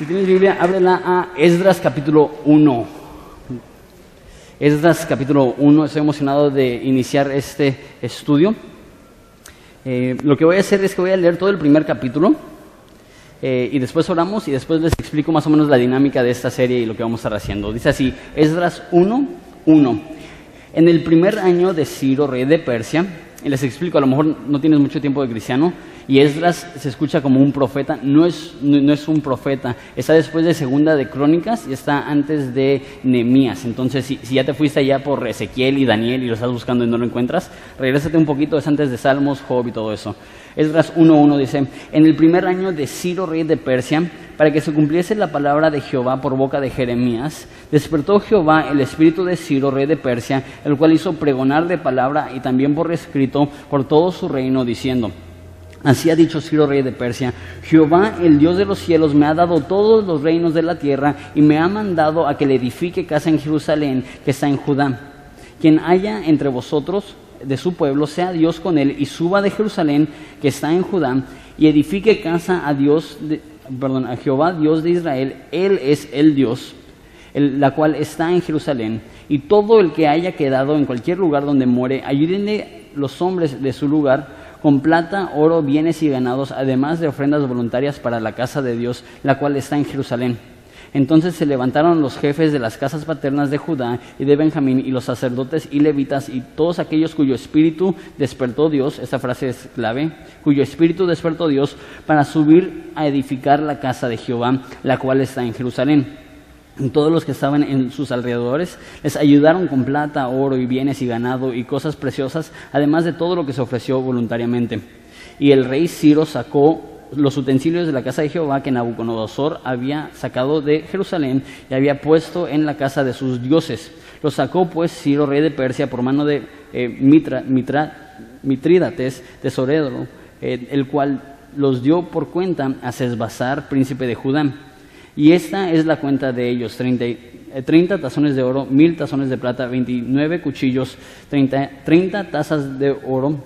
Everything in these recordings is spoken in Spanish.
Si tienes Biblia, ábrela a Esdras capítulo 1. Esdras capítulo 1, estoy emocionado de iniciar este estudio. Eh, lo que voy a hacer es que voy a leer todo el primer capítulo eh, y después oramos y después les explico más o menos la dinámica de esta serie y lo que vamos a estar haciendo. Dice así, Esdras 1, 1. En el primer año de Ciro, rey de Persia, y les explico, a lo mejor no tienes mucho tiempo de cristiano, y Esdras se escucha como un profeta, no es, no, es un profeta, está después de Segunda de Crónicas y está antes de Nehemías. Entonces, si, ya te fuiste allá por Ezequiel y Daniel y lo estás buscando y no lo encuentras, regrésate un poquito, es antes de Salmos, Job y todo eso. Esdras 1.1 dice, en el primer año de Ciro, rey de Persia, para que se cumpliese la palabra de Jehová por boca de Jeremías, despertó Jehová el espíritu de Ciro, rey de Persia, el cual hizo pregonar de palabra y también por escrito por todo su reino, diciendo, Así ha dicho Ciro, rey de Persia, Jehová, el Dios de los cielos, me ha dado todos los reinos de la tierra y me ha mandado a que le edifique casa en Jerusalén, que está en Judá. Quien haya entre vosotros de su pueblo, sea Dios con él y suba de Jerusalén, que está en Judá, y edifique casa a Dios, perdón, a Jehová, Dios de Israel. Él es el Dios, la cual está en Jerusalén. Y todo el que haya quedado en cualquier lugar donde muere, ayúdenle los hombres de su lugar con plata, oro, bienes y ganados, además de ofrendas voluntarias para la casa de Dios, la cual está en Jerusalén. Entonces se levantaron los jefes de las casas paternas de Judá y de Benjamín y los sacerdotes y levitas y todos aquellos cuyo espíritu despertó Dios, esta frase es clave, cuyo espíritu despertó Dios para subir a edificar la casa de Jehová, la cual está en Jerusalén todos los que estaban en sus alrededores les ayudaron con plata, oro y bienes y ganado y cosas preciosas, además de todo lo que se ofreció voluntariamente. Y el rey Ciro sacó los utensilios de la casa de Jehová que Nabucodonosor había sacado de Jerusalén y había puesto en la casa de sus dioses. Los sacó pues Ciro, rey de Persia, por mano de eh, Mitrídates, tesorero, eh, el cual los dio por cuenta a Sesbazar, príncipe de Judá y esta es la cuenta de ellos, 30, 30 eh, tazones de oro, 1000 tazones de plata, 29 cuchillos, 30, 30 tazas de oro,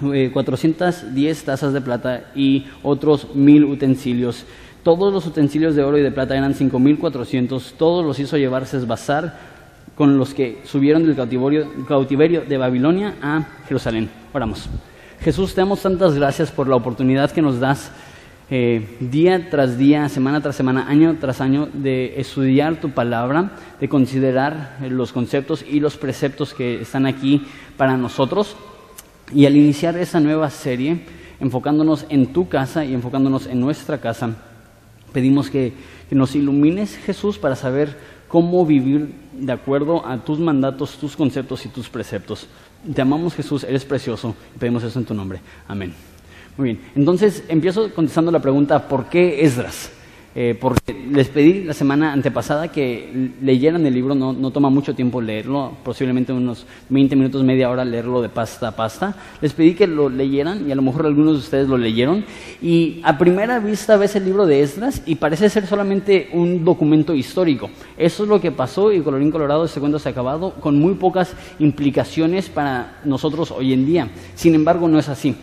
410 eh, tazas de plata y otros 1000 utensilios. Todos los utensilios de oro y de plata eran 5400, todos los hizo llevarse esbazar con los que subieron del cautiverio, cautiverio de Babilonia a Jerusalén. Oramos. Jesús, te damos tantas gracias por la oportunidad que nos das eh, día tras día, semana tras semana, año tras año, de estudiar tu palabra, de considerar los conceptos y los preceptos que están aquí para nosotros. Y al iniciar esa nueva serie, enfocándonos en tu casa y enfocándonos en nuestra casa, pedimos que, que nos ilumines, Jesús, para saber cómo vivir de acuerdo a tus mandatos, tus conceptos y tus preceptos. Te amamos, Jesús, eres precioso pedimos eso en tu nombre. Amén. Muy bien, entonces empiezo contestando la pregunta, ¿por qué Esdras? Eh, porque les pedí la semana antepasada que leyeran el libro, no, toma mucho tiempo leerlo, posiblemente unos 20 minutos, media hora leerlo de pasta a pasta. Les pedí que lo leyeran y a lo mejor algunos de ustedes lo leyeron. Y a primera vista ves el libro de Esdras y parece ser solamente un documento histórico. Eso es lo que pasó y colorín colorado este cuento se ha acabado con muy pocas implicaciones para nosotros hoy en día. Sin embargo, no es así.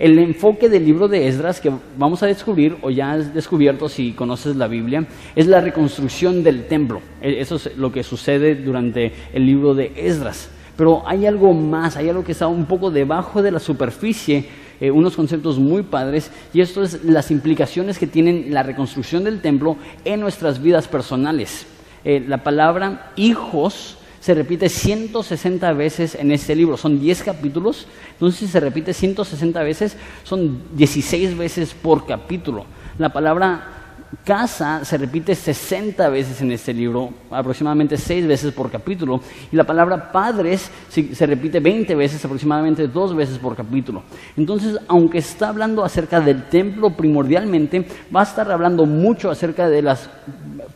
El enfoque del libro de Esdras que vamos a descubrir, o ya has descubierto si conoces la Biblia, es la reconstrucción del templo. E, eso es lo que sucede durante el libro de Esdras. Pero hay algo más, hay algo que está un poco debajo de la superficie, eh, unos conceptos muy padres, y esto es las implicaciones que tienen la reconstrucción del templo en nuestras vidas personales. Eh, la palabra hijos se repite 160 veces en este libro. Son 10 capítulos, entonces si se repite 160 veces, son 16 veces por capítulo. La palabra casa se repite 60 veces en este libro, aproximadamente 6 veces por capítulo, y la palabra padres se repite 20 veces, aproximadamente 2 veces por capítulo. Entonces, aunque está hablando acerca del templo primordialmente, va a estar hablando mucho acerca de las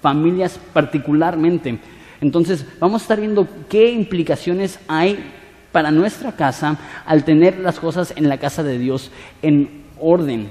familias particularmente. Entonces, vamos a estar viendo qué implicaciones hay para nuestra casa al tener las cosas en la casa de Dios en orden.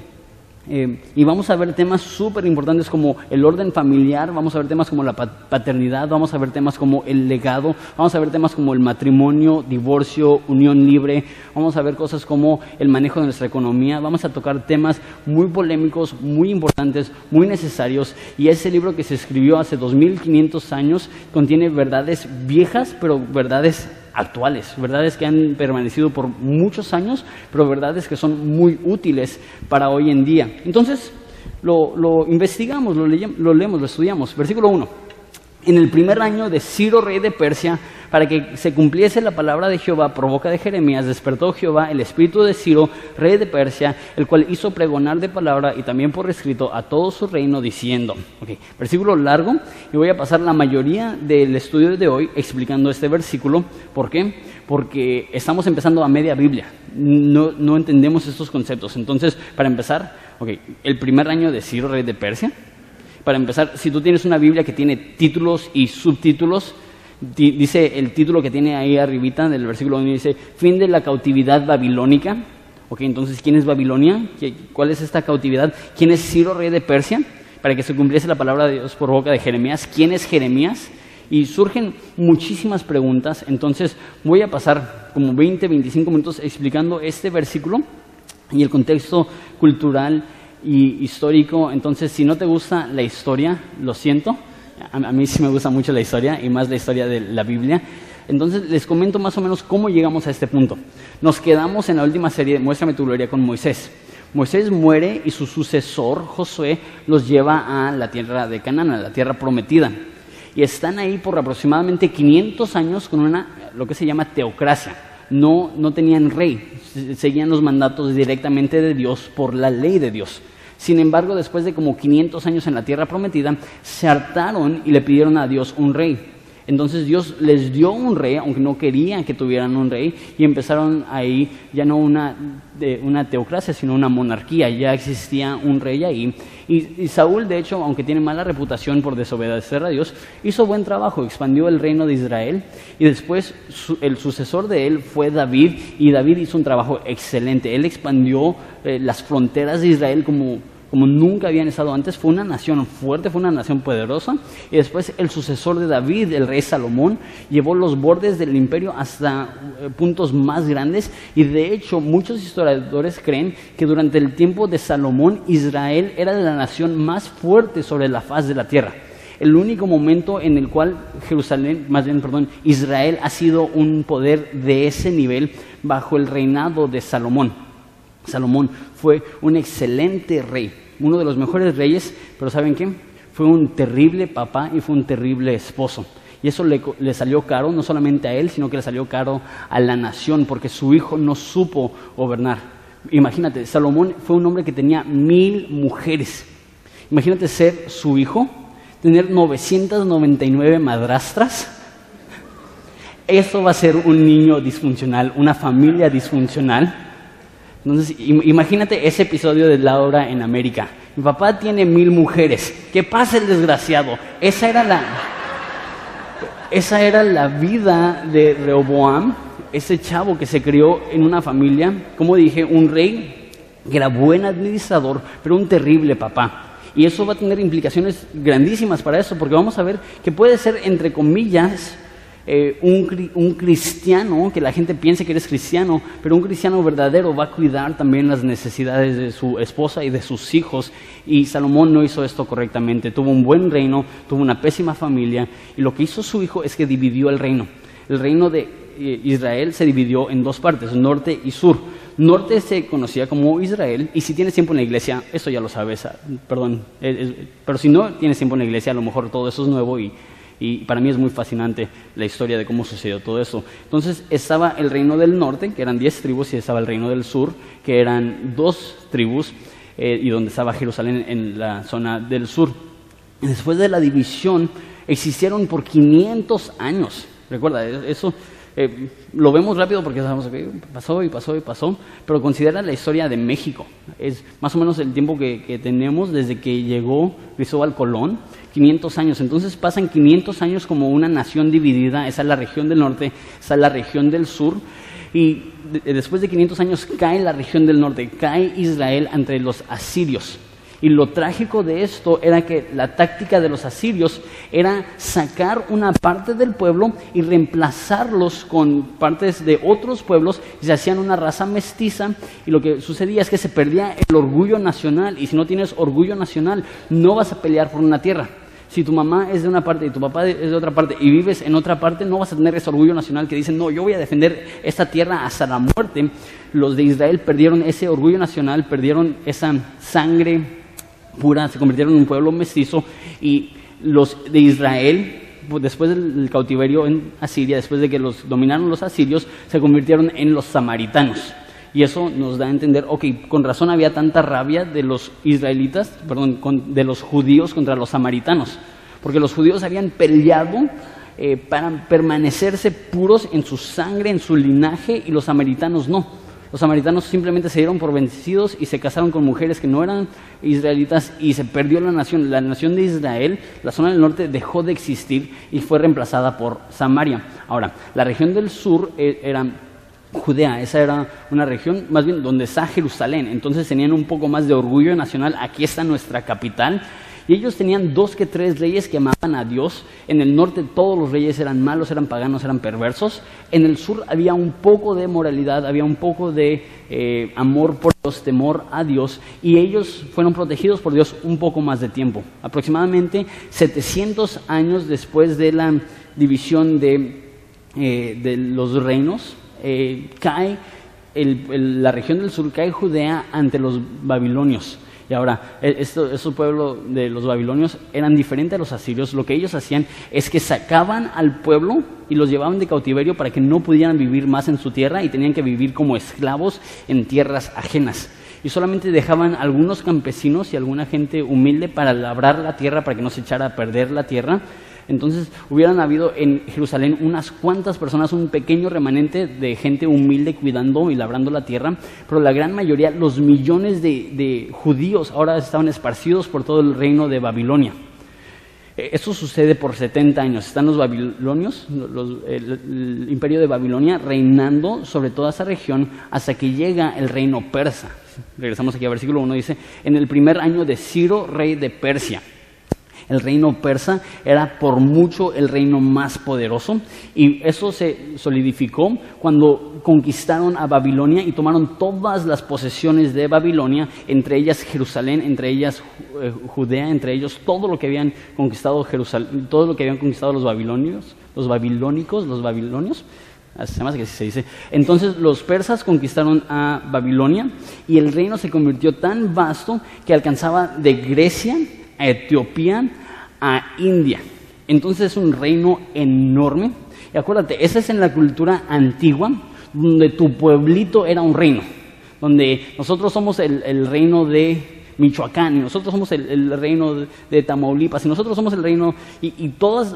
Eh, y vamos a ver temas súper importantes como el orden familiar, vamos a ver temas como la paternidad, vamos a ver temas como el legado, vamos a ver temas como el matrimonio, divorcio, unión libre, vamos a ver cosas como el manejo de nuestra economía, vamos a tocar temas muy polémicos, muy importantes, muy necesarios. Y ese libro que se escribió hace 2500 años contiene verdades viejas, pero verdades actuales, verdades que han permanecido por muchos años, pero verdades que son muy útiles para hoy en día. Entonces, lo, investigamos, lo, lo leemos, lo estudiamos. Versículo 1. En el primer año de Ciro, rey de Persia, para que se cumpliese la palabra de Jehová por boca de Jeremías, despertó Jehová el espíritu de Ciro, rey de Persia, el cual hizo pregonar de palabra y también por escrito a todo su reino, diciendo, okay, versículo largo, y voy a pasar la mayoría del estudio de hoy explicando este versículo. ¿Por qué? Porque estamos empezando a media Biblia, no, no entendemos estos conceptos. Entonces, para empezar, okay, el primer año de Ciro, rey de Persia, para empezar, si tú tienes una Biblia que tiene títulos y subtítulos, dice el título que tiene ahí arribita del versículo 1, dice, fin de la cautividad babilónica. Ok, entonces, ¿quién es Babilonia? ¿Cuál es esta cautividad? ¿Quién es Ciro, rey de Persia? Para que se cumpliese la palabra de Dios por boca de Jeremías. ¿Quién es Jeremías? Y surgen muchísimas preguntas, entonces voy a pasar como 20, 25 minutos explicando este versículo y el contexto cultural y histórico. Entonces, si no te gusta la historia, lo siento, a, mí sí me gusta mucho la historia y más la historia de la Biblia. Entonces les comento más o menos cómo llegamos a este punto. Nos quedamos en la última serie, Muéstrame tu gloria con Moisés. Moisés muere y su sucesor, Josué, los lleva a la tierra de Canaán, a la tierra prometida. Y están ahí por aproximadamente 500 años con una, lo que se llama teocracia. No, no tenían rey, seguían los mandatos directamente de Dios por la ley de Dios. Sin embargo, después de como 500 años en la tierra prometida, se hartaron y le pidieron a Dios un rey. Entonces Dios les dio un rey, aunque no querían que tuvieran un rey, y empezaron ahí ya no una, teocracia, sino una monarquía. Ya existía un rey ahí. Y, Saúl, de hecho, aunque tiene mala reputación por desobedecer a Dios, hizo buen trabajo, expandió el reino de Israel. Y después el sucesor de él fue David, y David hizo un trabajo excelente. Él expandió eh, las fronteras de Israel como como nunca habían estado antes. Fue una nación fuerte, fue una nación poderosa. Y después el sucesor de David, el rey Salomón, llevó los bordes del imperio hasta eh, puntos más grandes. Y de hecho, muchos historiadores creen que durante el tiempo de Salomón, Israel era la nación más fuerte sobre la faz de la tierra el único momento en el cual Jerusalén, más bien, perdón, Israel ha sido un poder de ese nivel bajo el reinado de Salomón. Salomón fue un excelente rey, uno de los mejores reyes, pero ¿saben qué? Fue un terrible papá y fue un terrible esposo. Y eso le, salió caro, no solamente a él, sino que le salió caro a la nación, porque su hijo no supo gobernar. Imagínate, Salomón fue un hombre que tenía mil mujeres. Imagínate ser su hijo, tener 999 madrastras. Eso va a ser un niño disfuncional, una familia disfuncional. Entonces, imagínate ese episodio de Laura en América. Mi papá tiene mil mujeres. ¿Qué pasa el desgraciado? Esa era la, esa era la vida de Rehoboam, ese chavo que se crió en una familia, como dije, un rey que era buen administrador, pero un terrible papá. Y eso va a tener implicaciones grandísimas para eso, porque vamos a ver que puede ser, entre comillas, eh, un, cristiano, que la gente piense que eres cristiano, pero un cristiano verdadero va a cuidar también las necesidades de su esposa y de sus hijos. Y Salomón no hizo esto correctamente. Tuvo un buen reino, tuvo una pésima familia, y lo que hizo su hijo es que dividió el reino. El reino de eh, Israel se dividió en dos partes, norte y sur. Norte se conocía como Israel, y si tienes tiempo en la iglesia, eso ya lo sabes, ah, perdón, pero si no tienes tiempo en la iglesia, a lo mejor todo eso es nuevo y y para mí es muy fascinante la historia de cómo sucedió todo eso. Entonces estaba el reino del norte, que eran diez tribus, y estaba el reino del sur, que eran dos tribus, eh, y donde estaba Jerusalén en la zona del sur. Después de la división existieron por 500 años. Recuerda, eso eh, lo vemos rápido porque sabemos que pasó y pasó y pasó, pero considera la historia de México. Es más o menos el tiempo que, tenemos desde que llegó Cristóbal Colón, 500 años. Entonces pasan 500 años como una nación dividida. Esa es la región del norte, esa es la región del sur. Y después de 500 años cae la región del norte, cae Israel entre los asirios. Y lo trágico de esto era que la táctica de los asirios era sacar una parte del pueblo y reemplazarlos con partes de otros pueblos y se hacían una raza mestiza y lo que sucedía es que se perdía el orgullo nacional y si no tienes orgullo nacional no vas a pelear por una tierra. Si tu mamá es de una parte y tu papá es de otra parte y vives en otra parte, no vas a tener ese orgullo nacional que dicen, no, yo voy a defender esta tierra hasta la muerte. Los de Israel perdieron ese orgullo nacional, perdieron esa sangre pura, se convirtieron en un pueblo mestizo y los de Israel, pues, después del cautiverio en Asiria, después de que los dominaron los asirios, se convirtieron en los samaritanos. Y eso nos da a entender, ok, con razón había tanta rabia de los israelitas, perdón, de los judíos contra los samaritanos, porque los judíos habían peleado eh, para permanecerse puros en su sangre, en su linaje, y los samaritanos no. Los samaritanos simplemente se dieron por vencidos y se casaron con mujeres que no eran israelitas y se perdió la nación. La nación de Israel, la zona del norte, dejó de existir y fue reemplazada por Samaria. Ahora, la región del sur eh, era Judea, esa era una región más bien donde está Jerusalén, entonces tenían un poco más de orgullo nacional, aquí está nuestra capital, y ellos tenían dos que tres reyes que amaban a Dios. En el norte todos los reyes eran malos, eran paganos, eran perversos. En el sur había un poco de moralidad, había un poco de eh, amor por Dios, temor a Dios. Y ellos fueron protegidos por Dios un poco más de tiempo. Aproximadamente 700 años después de la división de, eh, los reinos, eh, cae la región del sur, cae Judea ante los babilonios. Y ahora, e, estos pueblos de los babilonios eran diferentes a los asirios. Lo que ellos hacían es que sacaban al pueblo y los llevaban de cautiverio para que no pudieran vivir más en su tierra y tenían que vivir como esclavos en tierras ajenas. Y solamente dejaban algunos campesinos y alguna gente humilde para labrar la tierra, para que no se echara a perder la tierra entonces hubieran habido en Jerusalén unas cuantas personas, un pequeño remanente de gente humilde cuidando y labrando la tierra, pero la gran mayoría, los millones de, judíos ahora estaban esparcidos por todo el reino de Babilonia. Eh, esto sucede por 70 años. Están los babilonios, el, imperio de Babilonia, reinando sobre toda esa región hasta que llega el reino persa. Regresamos aquí al versículo 1, dice, en el primer año de Ciro, rey de Persia. El reino persa era por mucho el reino más poderoso y eso se solidificó cuando conquistaron a Babilonia y tomaron todas las posesiones de Babilonia, entre ellas Jerusalén, entre ellas eh, Judea, entre ellos todo lo que habían conquistado Jerusalén, todo lo que habían conquistado los babilonios, los babilónicos, los babilonios. Que así se dice. Entonces los persas conquistaron a Babilonia y el reino se convirtió tan vasto que alcanzaba de Grecia Etiopía, a India. Entonces es un reino enorme. Y acuérdate, esa es en la cultura antigua, donde tu pueblito era un reino, donde nosotros somos el reino de Michoacán, y nosotros somos el, reino de, Tamaulipas, y nosotros somos el reino, y, todas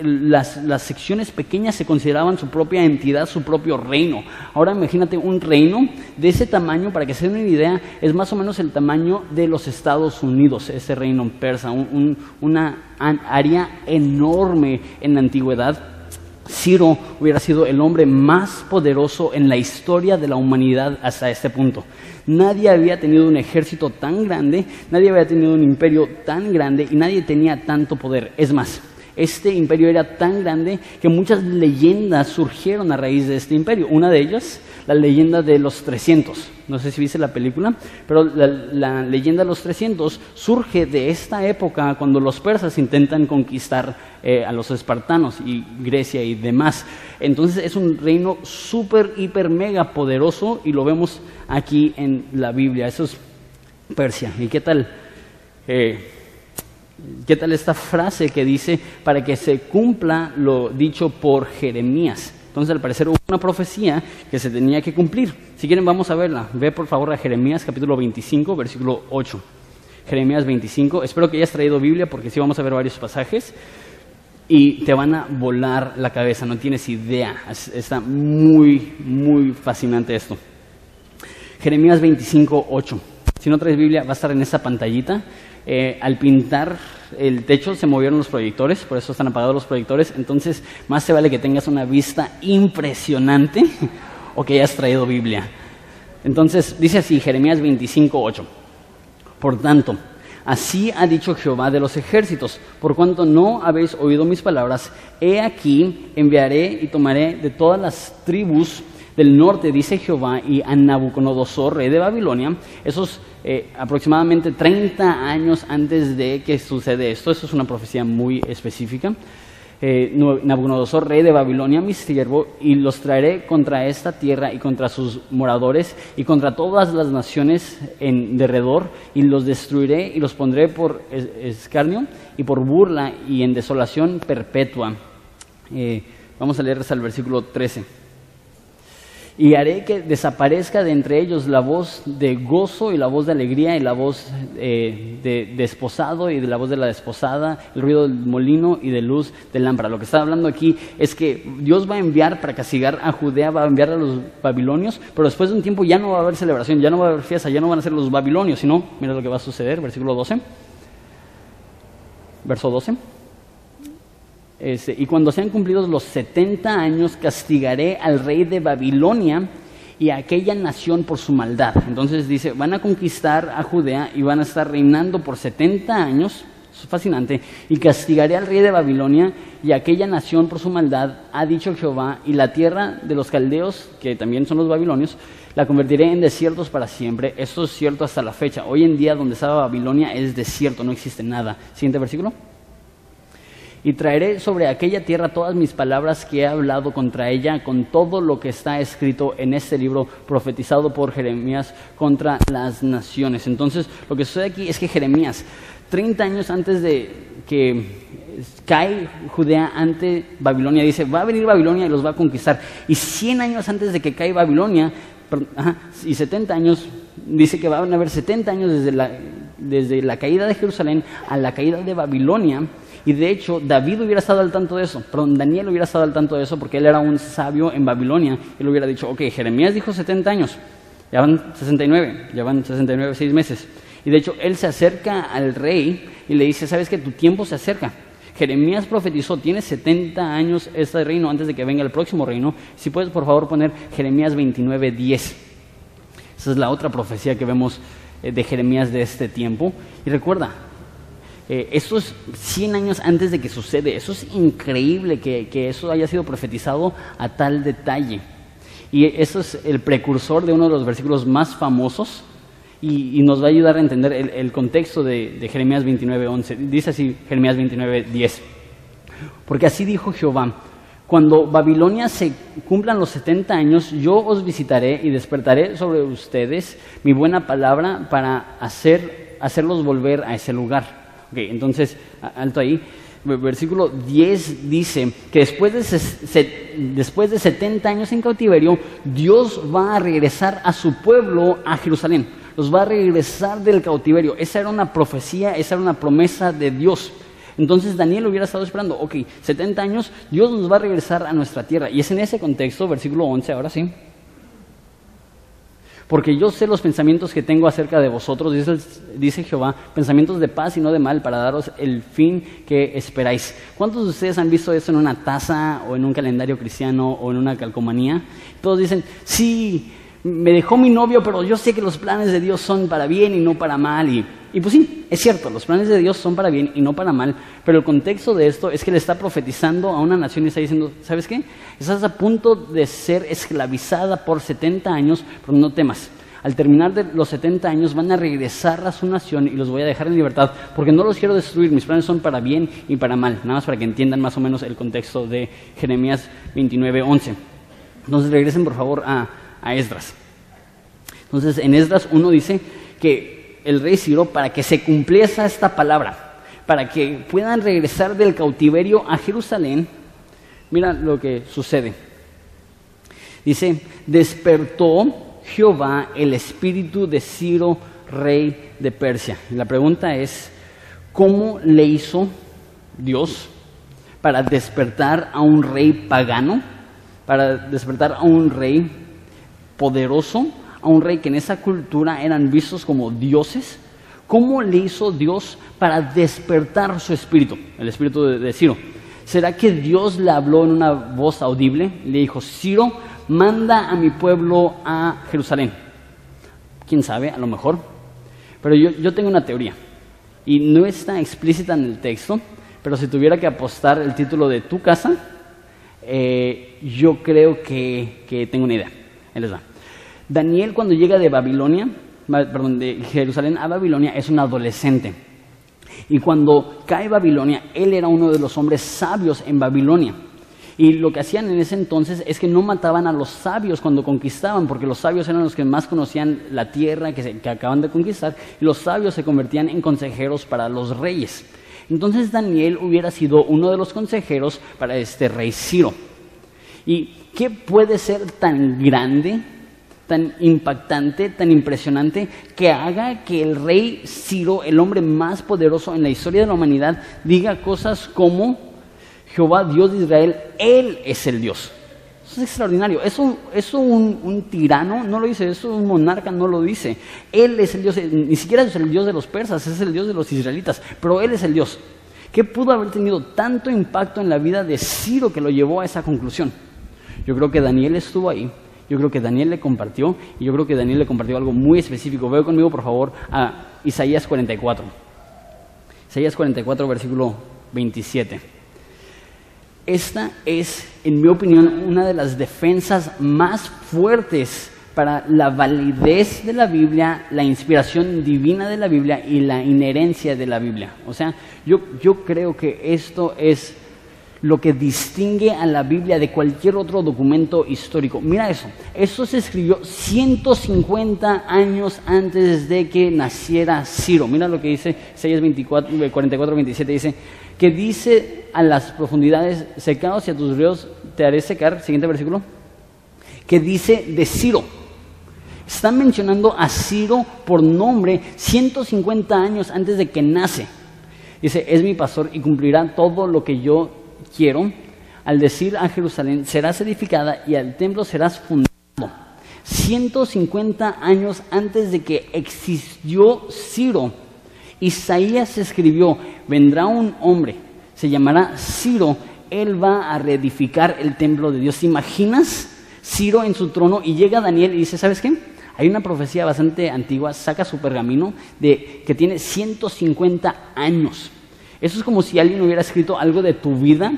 las, secciones pequeñas se consideraban su propia entidad, su propio reino. Ahora imagínate un reino de ese tamaño, para que se den una idea, es más o menos el tamaño de los Estados Unidos, ese reino persa, una área enorme en la antigüedad. Ciro hubiera sido el hombre más poderoso en la historia de la humanidad hasta este punto. Nadie había tenido un ejército tan grande, nadie había tenido un imperio tan grande y nadie tenía tanto poder. Es más, este imperio era tan grande que muchas leyendas surgieron a raíz de este imperio. Una de ellas, la leyenda de los 300. No sé si viste la película, pero la, leyenda de los 300 surge de esta época cuando los persas intentan conquistar eh, a los espartanos y Grecia y demás. Entonces es un reino súper, hiper, mega poderoso y lo vemos aquí en la Biblia. Eso es Persia. ¿Y qué tal? Eh, ¿Qué tal esta frase que dice para que se cumpla lo dicho por Jeremías? Entonces, al parecer hubo una profecía que se tenía que cumplir. Si quieren, vamos a verla. Ve por favor a Jeremías capítulo 25, versículo 8. Jeremías 25. Espero que hayas traído Biblia porque sí vamos a ver varios pasajes y te van a volar la cabeza, no tienes idea. Está muy, muy fascinante esto. Jeremías 25, 8. Si no traes Biblia, va a estar en esa pantallita. Eh, al pintar el techo se movieron los proyectores, por eso están apagados los proyectores. Entonces, más se vale que tengas una vista impresionante o que hayas traído Biblia. Entonces, dice así, Jeremías 25, 8. Por tanto, así ha dicho Jehová de los ejércitos, por cuanto no habéis oído mis palabras, he aquí enviaré y tomaré de todas las tribus del norte, dice Jehová, y a Nabucodonosor, rey de Babilonia, esos eh, aproximadamente 30 años antes de que sucede esto, eso es una profecía muy específica, eh, Nabucodonosor, rey de Babilonia, mi siervo, y los traeré contra esta tierra y contra sus moradores y contra todas las naciones en derredor, y los destruiré y los pondré por escarnio y por burla y en desolación perpetua. Eh, vamos a leer hasta el versículo 13 y haré que desaparezca de entre ellos la voz de gozo y la voz de alegría y la voz eh, de desposado y de la voz de la desposada, el ruido del molino y de luz de lámpara. Lo que está hablando aquí es que Dios va a enviar para castigar a Judea, va a enviar a los babilonios, pero después de un tiempo ya no va a haber celebración, ya no va a haber fiesta, ya no van a ser los babilonios, sino, mira lo que va a suceder, versículo 12, verso 12. Este, y cuando sean cumplidos los 70 años, castigaré al rey de Babilonia y a aquella nación por su maldad. Entonces dice, van a conquistar a Judea y van a estar reinando por 70 años. es fascinante. Y castigaré al rey de Babilonia y a aquella nación por su maldad, ha dicho Jehová, y la tierra de los caldeos, que también son los babilonios, la convertiré en desiertos para siempre. Esto es cierto hasta la fecha. Hoy en día donde estaba Babilonia es desierto, no existe nada. Siguiente versículo y traeré sobre aquella tierra todas mis palabras que he hablado contra ella, con todo lo que está escrito en este libro profetizado por Jeremías contra las naciones. Entonces, lo que sucede aquí es que Jeremías, 30 años antes de que cae Judea ante Babilonia, dice, va a venir Babilonia y los va a conquistar. Y 100 años antes de que cae Babilonia, y 70 años, dice que van a haber 70 años desde la, desde la caída de Jerusalén a la caída de Babilonia, y de hecho, David hubiera estado al tanto de eso, perdón, Daniel hubiera estado al tanto de eso porque él era un sabio en Babilonia. Él hubiera dicho, ok, Jeremías dijo 70 años, ya van 69, ya van 69, 6 meses. Y de hecho, él se acerca al rey y le dice, sabes que tu tiempo se acerca. Jeremías profetizó, tiene 70 años este reino antes de que venga el próximo reino. Si puedes, por favor, poner Jeremías 29, 10. Esa es la otra profecía que vemos eh, de Jeremías de este tiempo. Y recuerda, eh, eso es 100 años antes de que sucede. Eso es increíble que, eso haya sido profetizado a tal detalle. Y eso es el precursor de uno de los versículos más famosos y, nos va a ayudar a entender el, contexto de, de Jeremías 29.11. Dice así Jeremías 29.10. Porque así dijo Jehová, cuando Babilonia se cumplan los 70 años, yo os visitaré y despertaré sobre ustedes mi buena palabra para hacer, hacerlos volver a ese lugar entonces, alto ahí. Versículo 10 dice que después de, después de 70 años en cautiverio, Dios va a regresar a su pueblo, a Jerusalén. Los va a regresar del cautiverio. Esa era una profecía, esa era una promesa de Dios. Entonces Daniel hubiera estado esperando, ok, 70 años, Dios nos va a regresar a nuestra tierra. Y es en ese contexto, versículo 11, ahora sí, porque yo sé los pensamientos que tengo acerca de vosotros, dice, Jehová, pensamientos de paz y no de mal, para daros el fin que esperáis. ¿Cuántos de ustedes han visto eso en una taza o en un calendario cristiano o en una calcomanía? Todos dicen, sí, me dejó mi novio, pero yo sé que los planes de Dios son para bien y no para mal. Y, pues sí, es cierto, los planes de Dios son para bien y no para mal, pero el contexto de esto es que le está profetizando a una nación y está diciendo, ¿sabes qué? Estás a punto de ser esclavizada por 70 años, pero no temas. Al terminar de los 70 años van a regresar a su nación y los voy a dejar en libertad porque no los quiero destruir, mis planes son para bien y para mal, nada más para que entiendan más o menos el contexto de Jeremías 29:11. Entonces regresen por favor a, a Esdras. Entonces en Esdras uno dice que el rey Ciro para que se cumpliese esta palabra, para que puedan regresar del cautiverio a Jerusalén. Mira lo que sucede. Dice, despertó Jehová el espíritu de Ciro, rey de Persia. la pregunta es, ¿cómo le hizo Dios para despertar a un rey pagano? Para despertar a un rey poderoso, a un rey que en esa cultura eran vistos como dioses, ¿cómo le hizo Dios para despertar su espíritu, el espíritu de, Ciro? ¿Será que Dios le habló en una voz audible? Le dijo, Ciro, manda a mi pueblo a Jerusalén. ¿Quién sabe? A lo mejor. Pero yo, yo tengo una teoría. Y no está explícita en el texto, pero si tuviera que apostar el título de tu casa, eh, yo creo que, que, tengo una idea. Él les va. Daniel cuando llega de Babilonia, perdón, de Jerusalén a Babilonia, es un adolescente. Y cuando cae Babilonia, él era uno de los hombres sabios en Babilonia. Y lo que hacían en ese entonces es que no mataban a los sabios cuando conquistaban, porque los sabios eran los que más conocían la tierra que, que acaban de conquistar, y los sabios se convertían en consejeros para los reyes. Entonces Daniel hubiera sido uno de los consejeros para este rey Ciro. ¿Y qué puede ser tan grande, tan impactante, tan impresionante, que haga que el rey Ciro, el hombre más poderoso en la historia de la humanidad, diga cosas como Jehová, Dios de Israel, Él es el Dios? Eso es extraordinario. Eso, eso un, un, tirano no lo dice, eso un monarca no lo dice. Él es el Dios, ni siquiera es el Dios de los persas, es el Dios de los israelitas, pero Él es el Dios. ¿Qué pudo haber tenido tanto impacto en la vida de Ciro que lo llevó a esa conclusión? Yo creo que Daniel estuvo ahí, yo creo que Daniel le compartió, y yo creo que Daniel le compartió algo muy específico. Veo conmigo, por favor, a Isaías 44. Isaías 44, versículo 27. Esta es, en mi opinión, una de las defensas más fuertes para la validez de la Biblia, la inspiración divina de la Biblia y la inherencia de la Biblia. O sea, yo, yo creo que esto es lo que distingue a la Biblia de cualquier otro documento histórico. Mira eso, eso se escribió 150 años antes de que naciera Ciro. Mira lo que dice Isaías 44, 27, dice, que dice a las profundidades, secados y a tus ríos te haré secar, siguiente versículo, que dice de Ciro. Están mencionando a Ciro por nombre 150 años antes de que nace. Dice, es mi pastor y cumplirá todo lo que yo quiero, al decir a Jerusalén, serás edificada y al templo serás fundado. 150 años antes de que existió Ciro, Isaías escribió, vendrá un hombre, se llamará Ciro, él va a reedificar el templo de Dios. ¿Te imaginas? Ciro en su trono y llega Daniel y dice, ¿sabes qué? Hay una profecía bastante antigua, saca su pergamino, de, que tiene 150 años. Eso es como si alguien hubiera escrito algo de tu vida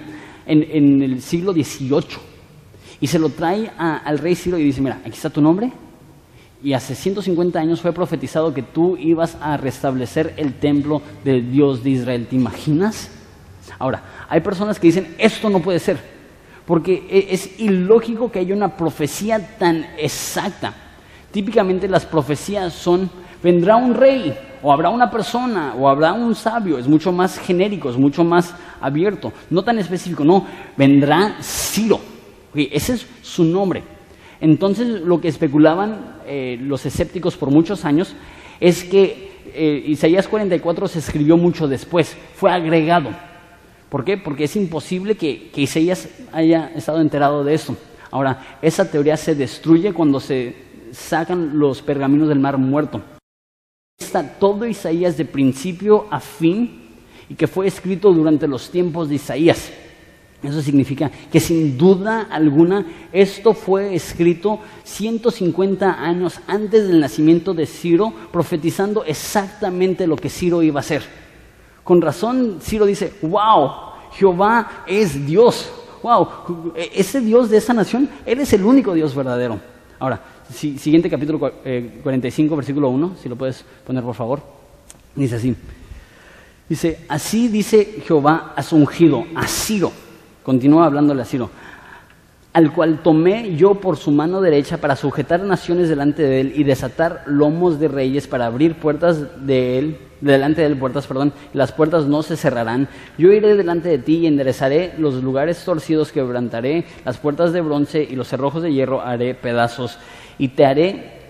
en, el siglo XVIII y se lo trae al rey Ciro y dice, mira, aquí está tu nombre y hace 150 años fue profetizado que tú ibas a restablecer el templo del Dios de Israel. ¿Te imaginas? Ahora, hay personas que dicen, esto no puede ser, porque e, es ilógico que haya una profecía tan exacta. Típicamente las profecías son, vendrá un rey, o habrá una persona, o habrá un sabio, es mucho más genérico, es mucho más abierto, no tan específico, no, vendrá Ciro, ese es su nombre. Entonces lo que especulaban eh, los escépticos por muchos años es que eh, Isaías 44 se escribió mucho después, fue agregado. ¿Por qué? Porque es imposible que, que Isaías haya estado enterado de eso. Ahora, esa teoría se destruye cuando se sacan los pergaminos del mar muerto está todo Isaías de principio a fin y que fue escrito durante los tiempos de Isaías. Eso significa que sin duda alguna esto fue escrito 150 años antes del nacimiento de Ciro, profetizando exactamente lo que Ciro iba a hacer. Con razón Ciro dice, wow, Jehová es Dios. Wow, ese Dios de esa nación, Él es el único Dios verdadero. Ahora, siguiente capítulo 45, eh, versículo 1, si lo puedes poner por favor. Dice así. Dice, así dice Jehová a su ungido, a. Continúa hablándole a. Al cual tomé yo por su mano derecha para sujetar naciones delante de él y desatar lomos de reyes para abrir puertas de él, delante de puertas, perdón, las puertas no se cerrarán. Yo iré delante de ti y enderezaré los lugares torcidos, quebrantaré las puertas de bronce y los cerrojos de hierro haré pedazos y te haré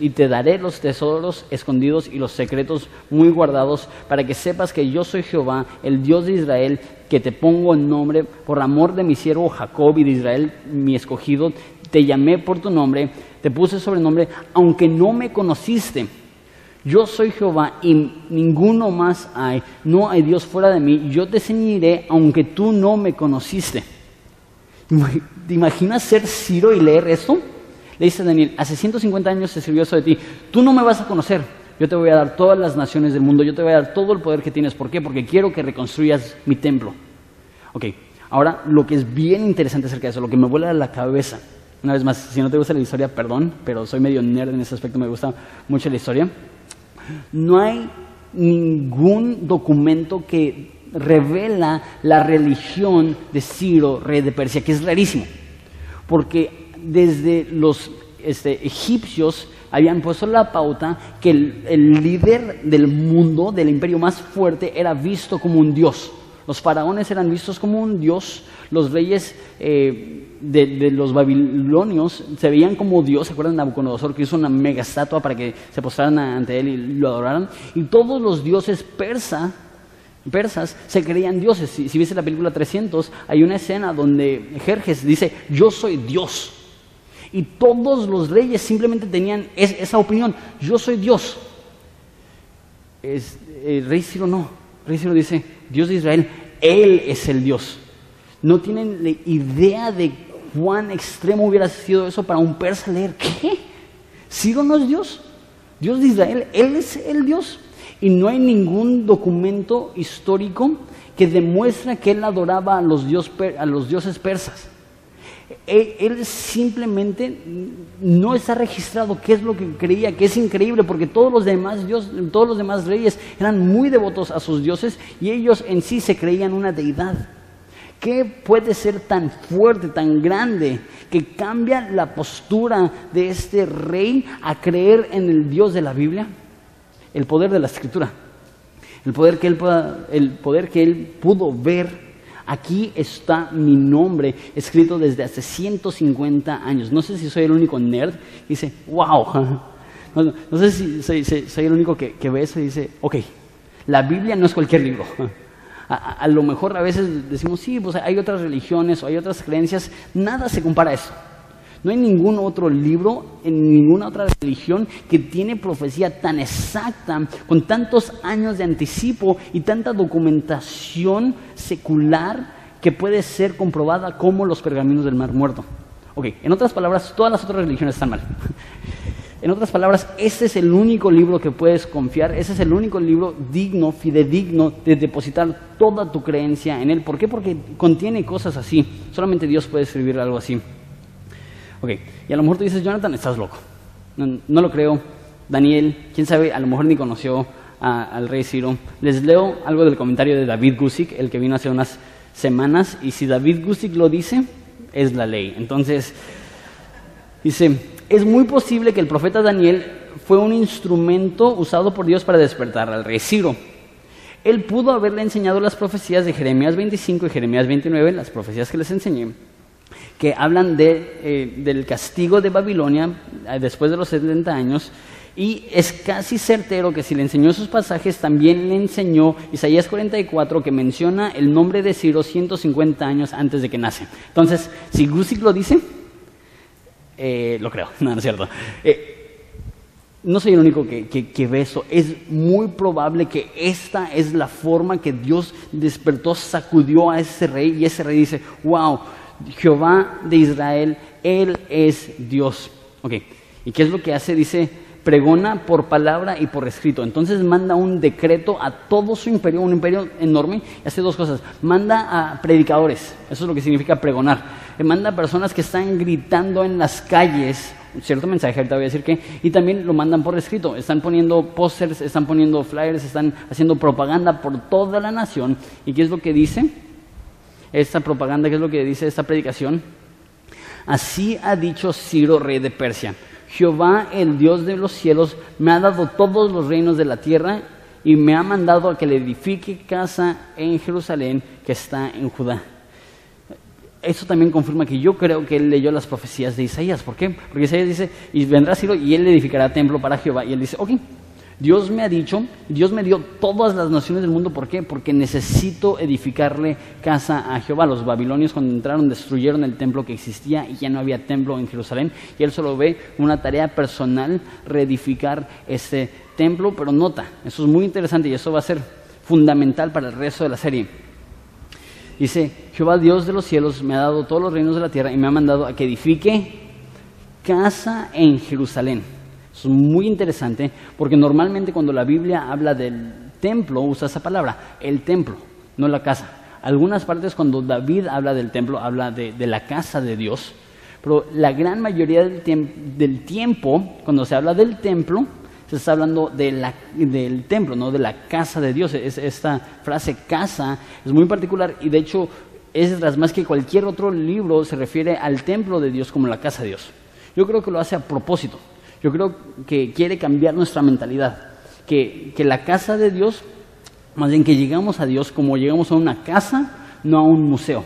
y te daré los tesoros escondidos y los secretos muy guardados para que sepas que yo soy Jehová, el Dios de Israel, que te pongo en nombre por amor de mi siervo Jacob y de Israel, mi escogido, te llamé por tu nombre, te puse sobrenombre, aunque no me conociste. Yo soy Jehová y ninguno más hay, no hay Dios fuera de mí, yo te ceñiré aunque tú no me conociste. ¿Te imaginas ser Ciro y leer esto? Le dice Daniel, hace 150 años se sirvió eso de ti. Tú no me vas a conocer. Yo te voy a dar todas las naciones del mundo. Yo te voy a dar todo el poder que tienes. ¿Por qué? Porque quiero que reconstruyas mi templo. Ok, ahora lo que es bien interesante acerca de eso, lo que me vuela la cabeza. Una vez más, si no te gusta la historia, perdón, pero soy medio nerd en ese aspecto, me gusta mucho la historia. No hay ningún documento que revela la religión de Ciro, rey de Persia, que es rarísimo, porque desde los este, egipcios habían puesto la pauta que el, líder del mundo, del imperio más fuerte, era visto como un dios. Los faraones eran vistos como un dios, los reyes eh, de, los babilonios se veían como dios, ¿se acuerdan de Nabucodonosor que hizo una mega estatua para que se postraran ante él y lo adoraran? Y todos los dioses persa persas se creían dioses. Si, si viste la película 300, hay una escena donde Jerjes dice, yo soy Dios. Y todos los reyes simplemente tenían esa opinión, yo soy Dios. El rey Ciro no, rey Ciro dice, Dios de Israel, Él es el Dios. No tienen idea de cuán extremo hubiera sido eso para un persa leer. ¿Qué? ¿Ciro no es Dios? Dios de Israel, Él es el Dios y no hay ningún documento histórico que demuestra que él adoraba a los, a los dioses persas. E, él, simplemente no está registrado qué es lo que creía, que es increíble, porque todos los demás dios, todos los demás reyes eran muy devotos a sus dioses y ellos en sí se creían una deidad. ¿Qué puede ser tan fuerte, tan grande, que cambia la postura de este rey a creer en el Dios de la Biblia? el poder de la escritura, el poder que él, el poder que él pudo ver. Aquí está mi nombre escrito desde hace 150 años. No sé si soy el único nerd dice, wow. No, sé si soy, el único que, ve eso y dice, ok, la Biblia no es cualquier libro. A, a, lo mejor a veces decimos, sí, pues hay otras religiones o hay otras creencias, nada se compara a eso. No hay ningún otro libro en ninguna otra religión que tiene profecía tan exacta, con tantos años de anticipo y tanta documentación secular que puede ser comprobada como los pergaminos del Mar Muerto. Ok, en otras palabras, todas las otras religiones están mal. En otras palabras, ese es el único libro que puedes confiar, ese es el único libro digno, fidedigno de depositar toda tu creencia en él. ¿Por qué? Porque contiene cosas así. Solamente Dios puede escribir algo así. Ok, y a lo mejor tú dices, Jonathan, estás loco. No, lo creo. Daniel, quién sabe, a lo mejor ni conoció al rey Ciro. Les leo algo del comentario de David Gusick, el que vino hace unas semanas, y si David Gusick lo dice, es la ley. Entonces, dice, es muy posible que el profeta Daniel fue un instrumento usado por Dios para despertar al rey Ciro. Él pudo haberle enseñado las profecías de Jeremías 25 y Jeremías 29, las profecías que les enseñé, que hablan de, eh, del castigo de Babilonia eh, después de los 70 años. Y es casi certero que si le enseñó esos pasajes, también le enseñó Isaías 44, que menciona el nombre de Ciro 150 años antes de que nace. Entonces, si Gusick lo dice, eh, lo creo, no, no es cierto. no soy el único que, que, ve eso. Es muy probable que esta es la forma que Dios despertó, sacudió a ese rey y ese rey dice, wow, Jehová de Israel, Él es Dios. Ok, ¿y qué es lo que hace? Dice, pregona por palabra y por escrito. Entonces manda un decreto a todo su imperio, un imperio enorme, y hace dos cosas. Manda a predicadores, eso es lo que significa pregonar. manda a personas que están gritando en las calles cierto mensaje, ahorita voy a decir que, y también lo mandan por escrito. Están poniendo pósters, están poniendo flyers, están haciendo propaganda por toda la nación. ¿Y qué es lo que dice? Esta propaganda, que es lo que dice esta predicación. Así ha dicho Ciro, rey de Persia. Jehová, el Dios de los cielos, me ha dado todos los reinos de la tierra y me ha mandado a que le edifique casa en Jerusalén que está en Judá. Eso también confirma que yo creo que él leyó las profecías de Isaías. ¿Por qué? Porque Isaías dice, y vendrá Ciro y él edificará templo para Jehová. Y él dice, ok, Dios me ha dicho, Dios me dio todas las naciones del mundo, ¿por qué? Porque necesito edificarle casa a Jehová. Los babilonios cuando entraron destruyeron el templo que existía y ya no había templo en Jerusalén. Y él solo ve una tarea personal reedificar ese templo, pero nota, eso es muy interesante y eso va a ser fundamental para el resto de la serie. Dice, Jehová Dios de los cielos me ha dado todos los reinos de la tierra y me ha mandado a que edifique casa en Jerusalén. Es muy interesante porque normalmente cuando la Biblia habla del templo usa esa palabra, el templo, no la casa. Algunas partes cuando David habla del templo habla de, la casa de Dios, pero la gran mayoría del, tiempo cuando se habla del templo se está hablando del templo, no de la casa de Dios. esta frase casa es muy particular y de hecho es más que cualquier otro libro se refiere al templo de Dios como la casa de Dios. Yo creo que lo hace a propósito. Yo creo que quiere cambiar nuestra mentalidad. Que, que la casa de Dios, más bien que llegamos a Dios como llegamos a una casa, no a un museo.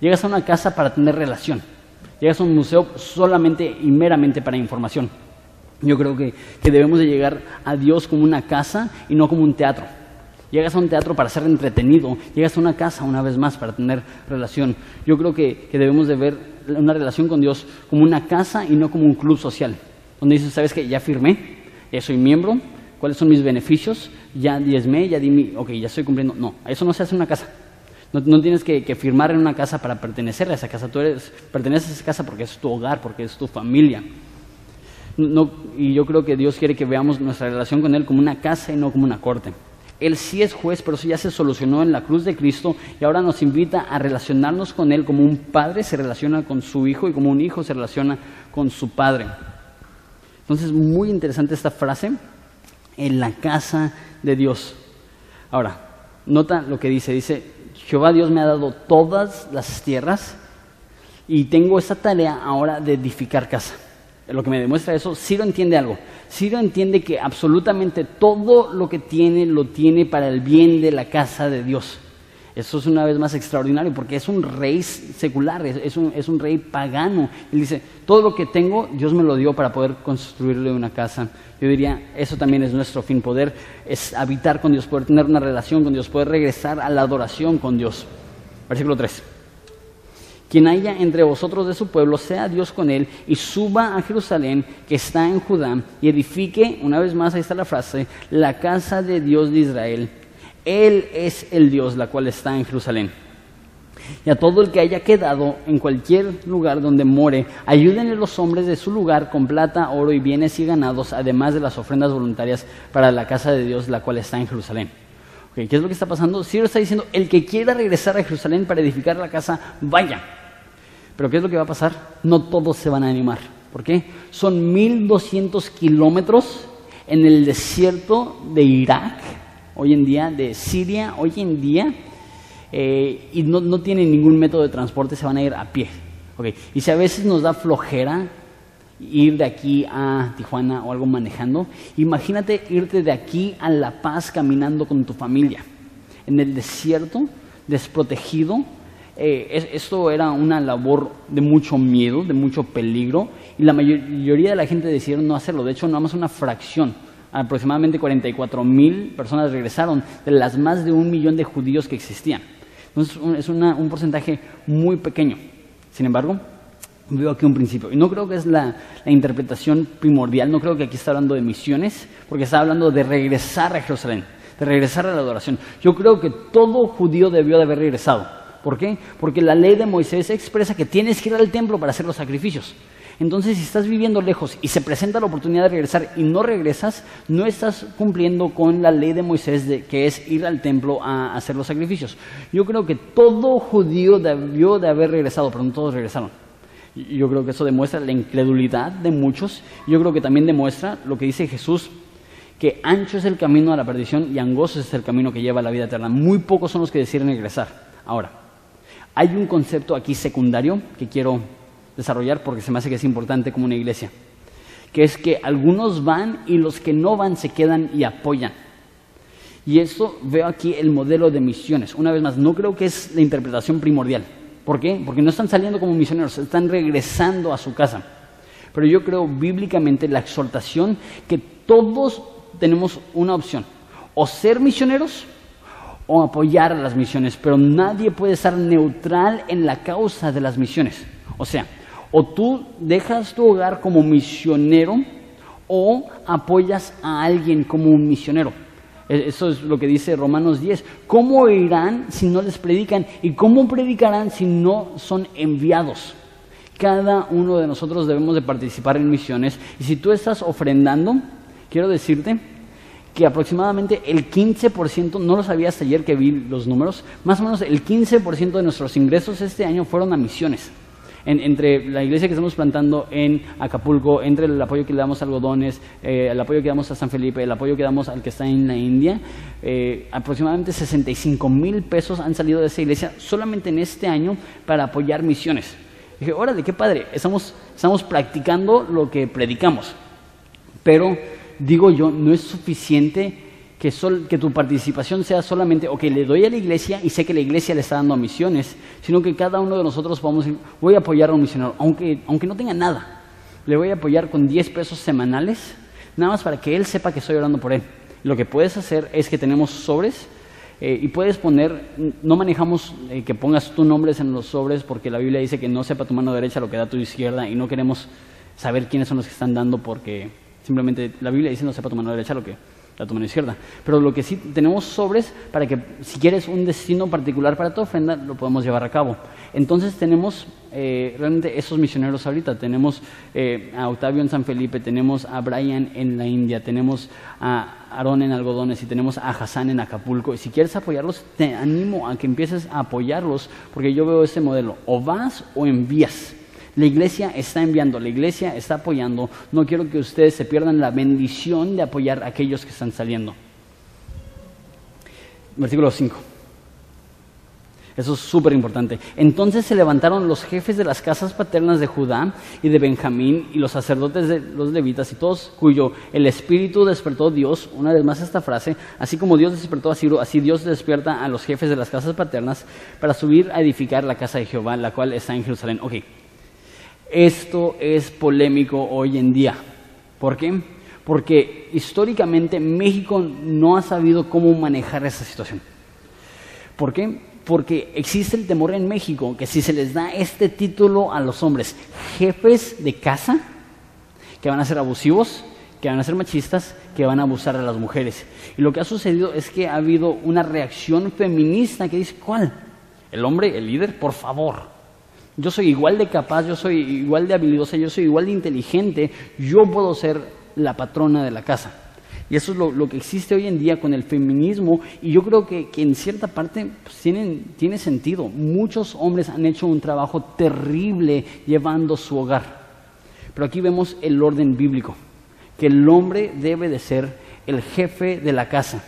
Llegas a una casa para tener relación. Llegas a un museo solamente y meramente para información. Yo creo que, que, debemos de llegar a Dios como una casa y no como un teatro. Llegas a un teatro para ser entretenido, llegas a una casa una vez más para tener relación. Yo creo que, que debemos de ver una relación con Dios como una casa y no como un club social, donde dices, ¿sabes que Ya firmé, ya soy miembro, ¿cuáles son mis beneficios? Ya diezmé, ya di mi, ok, ya estoy cumpliendo. No, eso no se hace en una casa. No, tienes que, firmar en una casa para pertenecer a esa casa. Tú eres, perteneces a esa casa porque es tu hogar, porque es tu familia. y yo creo que Dios quiere que veamos nuestra relación con Él como una casa y no como una corte. Él sí es juez, pero eso ya se solucionó en la cruz de Cristo y ahora nos invita a relacionarnos con Él como un padre se relaciona con su hijo y como un hijo se relaciona con su padre. Entonces, muy interesante esta frase, en la casa de Dios. Ahora, nota lo que dice, dice, Jehová Dios me ha dado todas las tierras y tengo esta tarea ahora de edificar casa. Lo que me demuestra eso, Ciro entiende algo. Ciro entiende que absolutamente todo lo que tiene lo tiene para el bien de la casa de Dios. Eso es una vez más extraordinario porque es un rey secular, es un, rey pagano. Él dice, todo lo que tengo Dios me lo dio para poder construirle una casa. Yo diría, eso también es nuestro fin, poder es habitar con Dios, poder tener una relación con Dios, poder regresar a la adoración con Dios. Versículo 3. Quien haya entre vosotros de su pueblo, sea Dios con él, y suba a Jerusalén, que está en Judá, y edifique, una vez más, ahí está la frase, la casa de Dios de Israel. Él es el Dios, la cual está en Jerusalén. Y a todo el que haya quedado en cualquier lugar donde more, ayúdenle los hombres de su lugar con plata, oro y bienes y ganados, además de las ofrendas voluntarias para la casa de Dios, la cual está en Jerusalén. ¿Qué es lo que está pasando? Ciro está diciendo, el que quiera regresar a Jerusalén para edificar la casa, vaya. Pero ¿qué es lo que va a pasar? No todos se van a animar. ¿Por qué? Son 1200 kilómetros en el desierto de Irak, hoy en día, de Siria, hoy en día, eh, y no, no, tienen ningún método de transporte, se van a ir a pie. Okay. Y si a veces nos da flojera ir de aquí a Tijuana o algo manejando. Imagínate irte de aquí a La Paz caminando con tu familia, en el desierto, desprotegido. Eh, esto era una labor de mucho miedo, de mucho peligro, y la mayoría de la gente decidieron no hacerlo. De hecho, nada más una fracción, aproximadamente 44 mil personas regresaron de las más de un millón de judíos que existían. Entonces, es un porcentaje muy pequeño. Sin embargo, veo aquí un principio. Y no creo que es la, interpretación primordial, no creo que aquí está hablando de misiones, porque está hablando de regresar a Jerusalén, de regresar a la adoración. Yo creo que todo judío debió de haber regresado. ¿Por qué? Porque la ley de Moisés expresa que tienes que ir al templo para hacer los sacrificios. Entonces, si estás viviendo lejos y se presenta la oportunidad de regresar y no regresas, no estás cumpliendo con la ley de Moisés, de, que es ir al templo a hacer los sacrificios. Yo creo que todo judío debió de haber regresado, pero no todos regresaron. Yo creo que eso demuestra la incredulidad de muchos. Yo creo que también demuestra lo que dice Jesús, que ancho es el camino a la perdición y angosto es el camino que lleva a la vida eterna. Muy pocos son los que deciden regresar. Ahora, hay un concepto aquí secundario que quiero desarrollar porque se me hace que es importante como una iglesia, que es que algunos van y los que no van se quedan y apoyan. Y eso veo aquí el modelo de misiones. Una vez más, no creo que es la interpretación primordial. ¿Por qué? Porque no están saliendo como misioneros, están regresando a su casa. Pero yo creo bíblicamente la exhortación que todos tenemos una opción, o ser misioneros o apoyar las misiones, pero nadie puede estar neutral en la causa de las misiones. O sea, o tú dejas tu hogar como misionero o apoyas a alguien como un misionero. E, eso es lo que dice Romanos 10. ¿Cómo irán si no les predican? ¿Y cómo predicarán si no son enviados? Cada uno de nosotros debemos de participar en misiones. Y si tú estás ofrendando, quiero decirte que aproximadamente el 15%, no lo sabía hasta ayer que vi los números, más o menos el 15% de nuestros ingresos este año fueron a misiones entre la iglesia que estamos plantando en Acapulco, entre el apoyo que le damos a algodones, eh, el apoyo que damos a San Felipe, el apoyo que damos al que está en la India, eh, aproximadamente 65 mil pesos han salido de esa iglesia solamente en este año para apoyar misiones. dije, órale, qué padre, estamos, estamos practicando lo que predicamos. Pero, digo yo, no es suficiente que, que, tu participación sea solamente, ok, le doy a la iglesia y sé que la iglesia le está dando misiones, sino que cada uno de nosotros podamos decir, voy a apoyar a un misionero, aunque, aunque no tenga nada, le voy a apoyar con 10 pesos semanales, nada más para que él sepa que estoy orando por él. Lo que puedes hacer es que tenemos sobres eh, y puedes poner, no manejamos eh, que pongas tus nombres en los sobres porque la Biblia dice que no sepa tu mano derecha lo que da tu izquierda y no queremos saber quiénes son los que están dando porque simplemente la Biblia dice no sepa tu mano derecha lo que la tu mano izquierda. Pero lo que sí tenemos sobres para que si quieres un destino particular para tu ofrenda, lo podemos llevar a cabo. Entonces tenemos eh, realmente esos misioneros ahorita. Tenemos eh, a Octavio en San Felipe, tenemos a Brian en la India, tenemos a Aarón en Algodones y tenemos a Hassan en Acapulco. Y si quieres apoyarlos, te animo a que empieces a apoyarlos, porque yo veo ese modelo. O vas o envías. La iglesia está enviando, la iglesia está apoyando. No quiero que ustedes se pierdan la bendición de apoyar a aquellos que están saliendo. Versículo 5. Eso es súper importante. Entonces se levantaron los jefes de las casas paternas de Judá y de Benjamín y los sacerdotes de los levitas y todos cuyo el espíritu despertó Dios, una vez más esta frase, así como Dios despertó a Ciro, así Dios despierta a los jefes de las casas paternas para subir a edificar la casa de Jehová, la cual está en Jerusalén. Ok, esto es polémico hoy en día. ¿Por qué? Porque históricamente México no ha sabido cómo manejar esa situación. ¿Por qué? Porque existe el temor en México que si se les da este título a los hombres, jefes de casa, que van a ser abusivos, que van a ser machistas, que van a abusar de las mujeres. Y lo que ha sucedido es que ha habido una reacción feminista que dice, ¿cuál? El hombre, el líder, por favor, yo soy igual de capaz, yo soy igual de habilidosa, yo soy igual de inteligente, yo puedo ser la patrona de la casa. Y eso es lo, que existe hoy en día con el feminismo y yo creo que, en cierta parte pues, tiene sentido. Muchos hombres han hecho un trabajo terrible llevando su hogar. Pero aquí vemos el orden bíblico, que el hombre debe de ser el jefe de la casa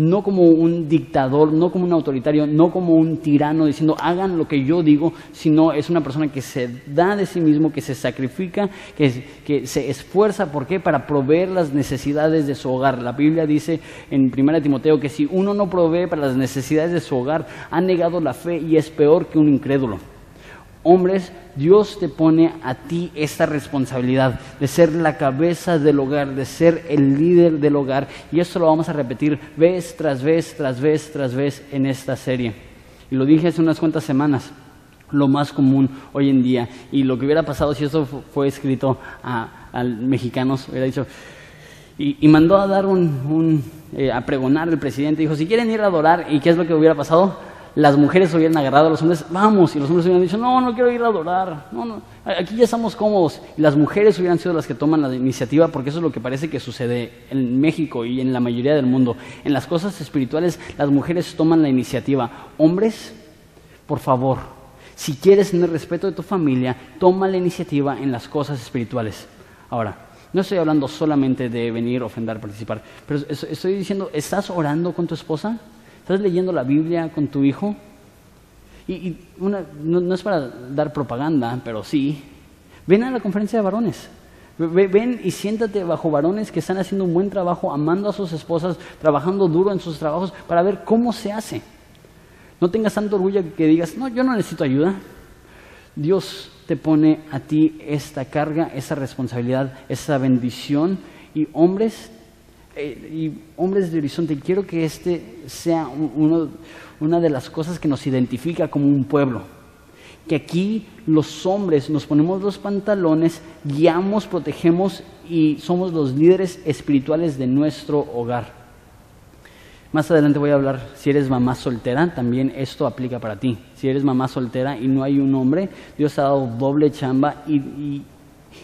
no como un dictador, no como un autoritario, no como un tirano diciendo hagan lo que yo digo, sino es una persona que se da de sí mismo, que se sacrifica, que, que se esfuerza, ¿por qué? Para proveer las necesidades de su hogar. La Biblia dice en 1 Timoteo que si uno no provee para las necesidades de su hogar, ha negado la fe y es peor que un incrédulo. Hombres, Dios te pone a ti esta responsabilidad de ser la cabeza del hogar, de ser el líder del hogar. Y esto lo vamos a repetir vez tras vez, tras vez, tras vez en esta serie. Y lo dije hace unas cuantas semanas, lo más común hoy en día. Y lo que hubiera pasado si eso fue escrito a, mexicanos, hubiera dicho... Y, mandó a dar un, eh, a pregonar el presidente, dijo, si quieren ir a adorar, ¿y qué es lo que hubiera pasado? Las mujeres hubieran agarrado a los hombres, vamos, y los hombres hubieran dicho, no, no quiero ir a adorar, no, no, aquí ya estamos cómodos. Y las mujeres hubieran sido las que toman la iniciativa, porque eso es lo que parece que sucede en México y en la mayoría del mundo. En las cosas espirituales, las mujeres toman la iniciativa. Hombres, por favor, si quieres tener respeto de tu familia, toma la iniciativa en las cosas espirituales. Ahora, no estoy hablando solamente de venir, ofender, participar, pero estoy diciendo, ¿estás orando con tu esposa? ¿Estás leyendo la Biblia con tu hijo? Y, no, es para dar propaganda, pero sí. Ven a la conferencia de varones. Ven y siéntate bajo varones que están haciendo un buen trabajo, amando a sus esposas, trabajando duro en sus trabajos para ver cómo se hace. No tengas tanto orgullo que digas, no, yo no necesito ayuda. Dios te pone a ti esta carga, esa responsabilidad, esa bendición. Y hombres, y hombres de horizonte, quiero que este sea una de las cosas que nos identifica como un pueblo. Que aquí los hombres nos ponemos los pantalones, guiamos, protegemos y somos los líderes espirituales de nuestro hogar. Más adelante voy a hablar, si eres mamá soltera, también esto aplica para ti. Si eres mamá soltera y no hay un hombre, Dios ha dado doble chamba y-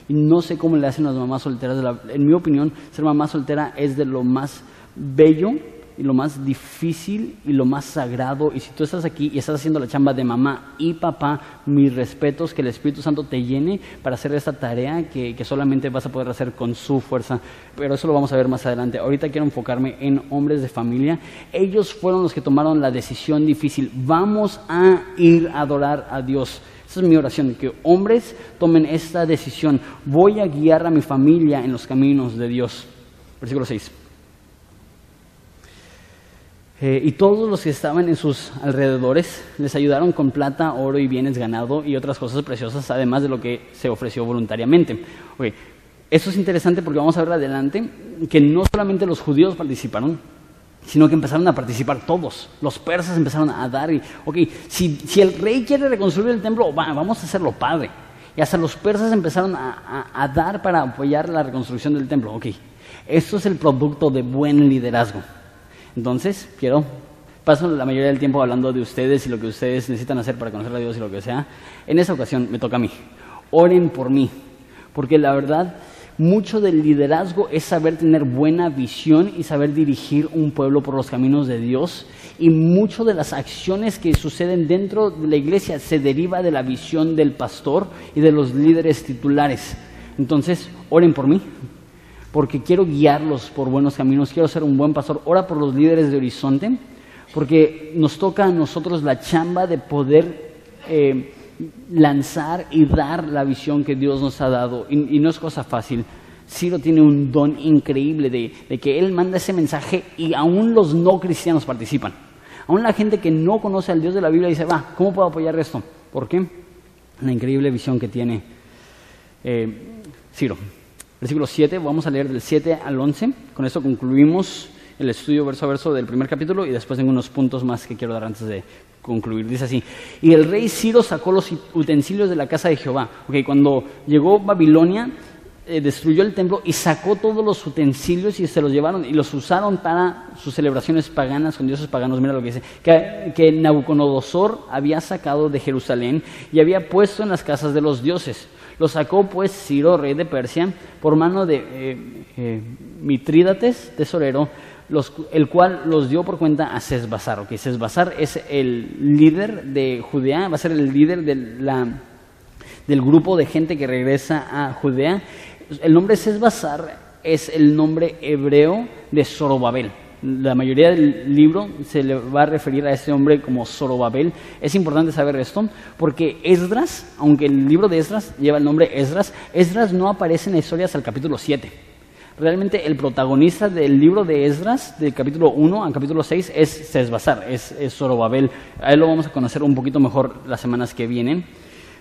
y no sé cómo le hacen las mamás solteras. En mi opinión, ser mamá soltera es de lo más bello y lo más difícil y lo más sagrado. Y si tú estás aquí y estás haciendo la chamba de mamá y papá, mis respetos, que el Espíritu Santo te llene para hacer esta tarea que, que solamente vas a poder hacer con su fuerza. Pero eso lo vamos a ver más adelante. Ahorita quiero enfocarme en hombres de familia. Ellos fueron los que tomaron la decisión difícil. Vamos a ir a adorar a Dios. Esa es mi oración, que hombres tomen esta decisión. Voy a guiar a mi familia en los caminos de Dios. Versículo 6. Eh, y todos los que estaban en sus alrededores les ayudaron con plata, oro y bienes ganado y otras cosas preciosas, además de lo que se ofreció voluntariamente. Ok, Eso es interesante porque vamos a ver adelante que no solamente los judíos participaron, sino que empezaron a participar todos. Los persas empezaron a dar y, ok, si, si el rey quiere reconstruir el templo, va, vamos a hacerlo padre. Y hasta los persas empezaron a, a- a dar para apoyar la reconstrucción del templo. Ok, esto es el producto de buen liderazgo. Entonces, quiero, paso la mayoría del tiempo hablando de ustedes y lo que ustedes necesitan hacer para conocer a Dios y lo que sea. En esta ocasión me toca a mí. Oren por mí, porque la verdad, mucho del liderazgo es saber tener buena visión y saber dirigir un pueblo por los caminos de Dios. Y mucho de las acciones que suceden dentro de la iglesia se deriva de la visión del pastor y de los líderes titulares. Entonces, oren por mí, porque quiero guiarlos por buenos caminos, quiero ser un buen pastor. Ora por los líderes de Horizonte, porque nos toca a nosotros la chamba de poder eh, lanzar y dar la visión que Dios nos ha dado. Y, no es cosa fácil. Ciro tiene un don increíble de, de que él manda ese mensaje y aún los no cristianos participan. Aún la gente que no conoce al Dios de la Biblia dice, va, ¿cómo puedo apoyar esto? ¿Por qué? La increíble visión que tiene eh, Ciro. Versículo 7, vamos a leer del 7 al 11. Con esto concluimos el estudio verso a verso del primer capítulo y después tengo unos puntos más que quiero dar antes de concluir. Dice así, y el rey Ciro sacó los utensilios de la casa de Jehová. Ok, cuando llegó Babilonia, eh, destruyó el templo y sacó todos los utensilios y se los llevaron y los usaron para sus celebraciones paganas con dioses paganos. Mira lo que dice, que, que Nabucodonosor había sacado de Jerusalén y había puesto en las casas de los dioses. Lo sacó pues Ciro, rey de Persia, por mano de eh, eh, Mitrídates, tesorero, los- el cual los dio por cuenta a Sesbazar. Ok, Sesbazar es el líder de Judea, va a ser el líder de la, del grupo de gente que regresa a Judea. El nombre Sesbazar es el nombre hebreo de Zorobabel. La mayoría del libro se le va a referir a este hombre como Zorobabel. Es importante saber esto porque Esdras, aunque el libro de Esdras lleva el nombre Esdras, Esdras no aparece en la historia hasta el capítulo 7. Realmente el protagonista del libro de Esdras, del capítulo 1 al capítulo 6, es Sesbazar, es, es Zorobabel. A él lo vamos a conocer un poquito mejor las semanas que vienen.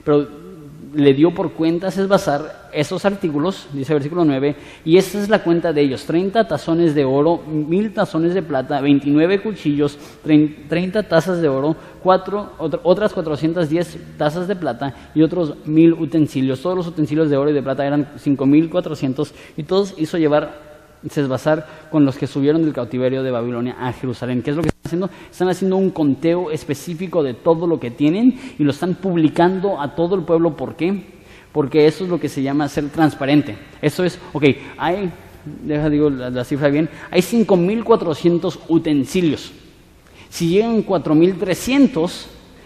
Pero le dio por cuenta a Sesbazar esos artículos, dice el versículo 9, y esta es la cuenta de ellos, 30 tazones de oro, mil tazones de plata, 29 cuchillos, 30 tazas de oro, cuatro, otra- otras 410 tazas de plata y otros mil utensilios. Todos los utensilios de oro y de plata eran 5.400 y todos hizo llevar Sesbazar con los que subieron del cautiverio de Babilonia a Jerusalén. ¿Qué es lo que están haciendo? Están haciendo un conteo específico de todo lo que tienen y lo están publicando a todo el pueblo. ¿Por qué? Porque eso es lo que se llama ser transparente. Eso es, ok, hay, deja digo la, la cifra bien, hay 5.400 utensilios. Si llegan 4.300,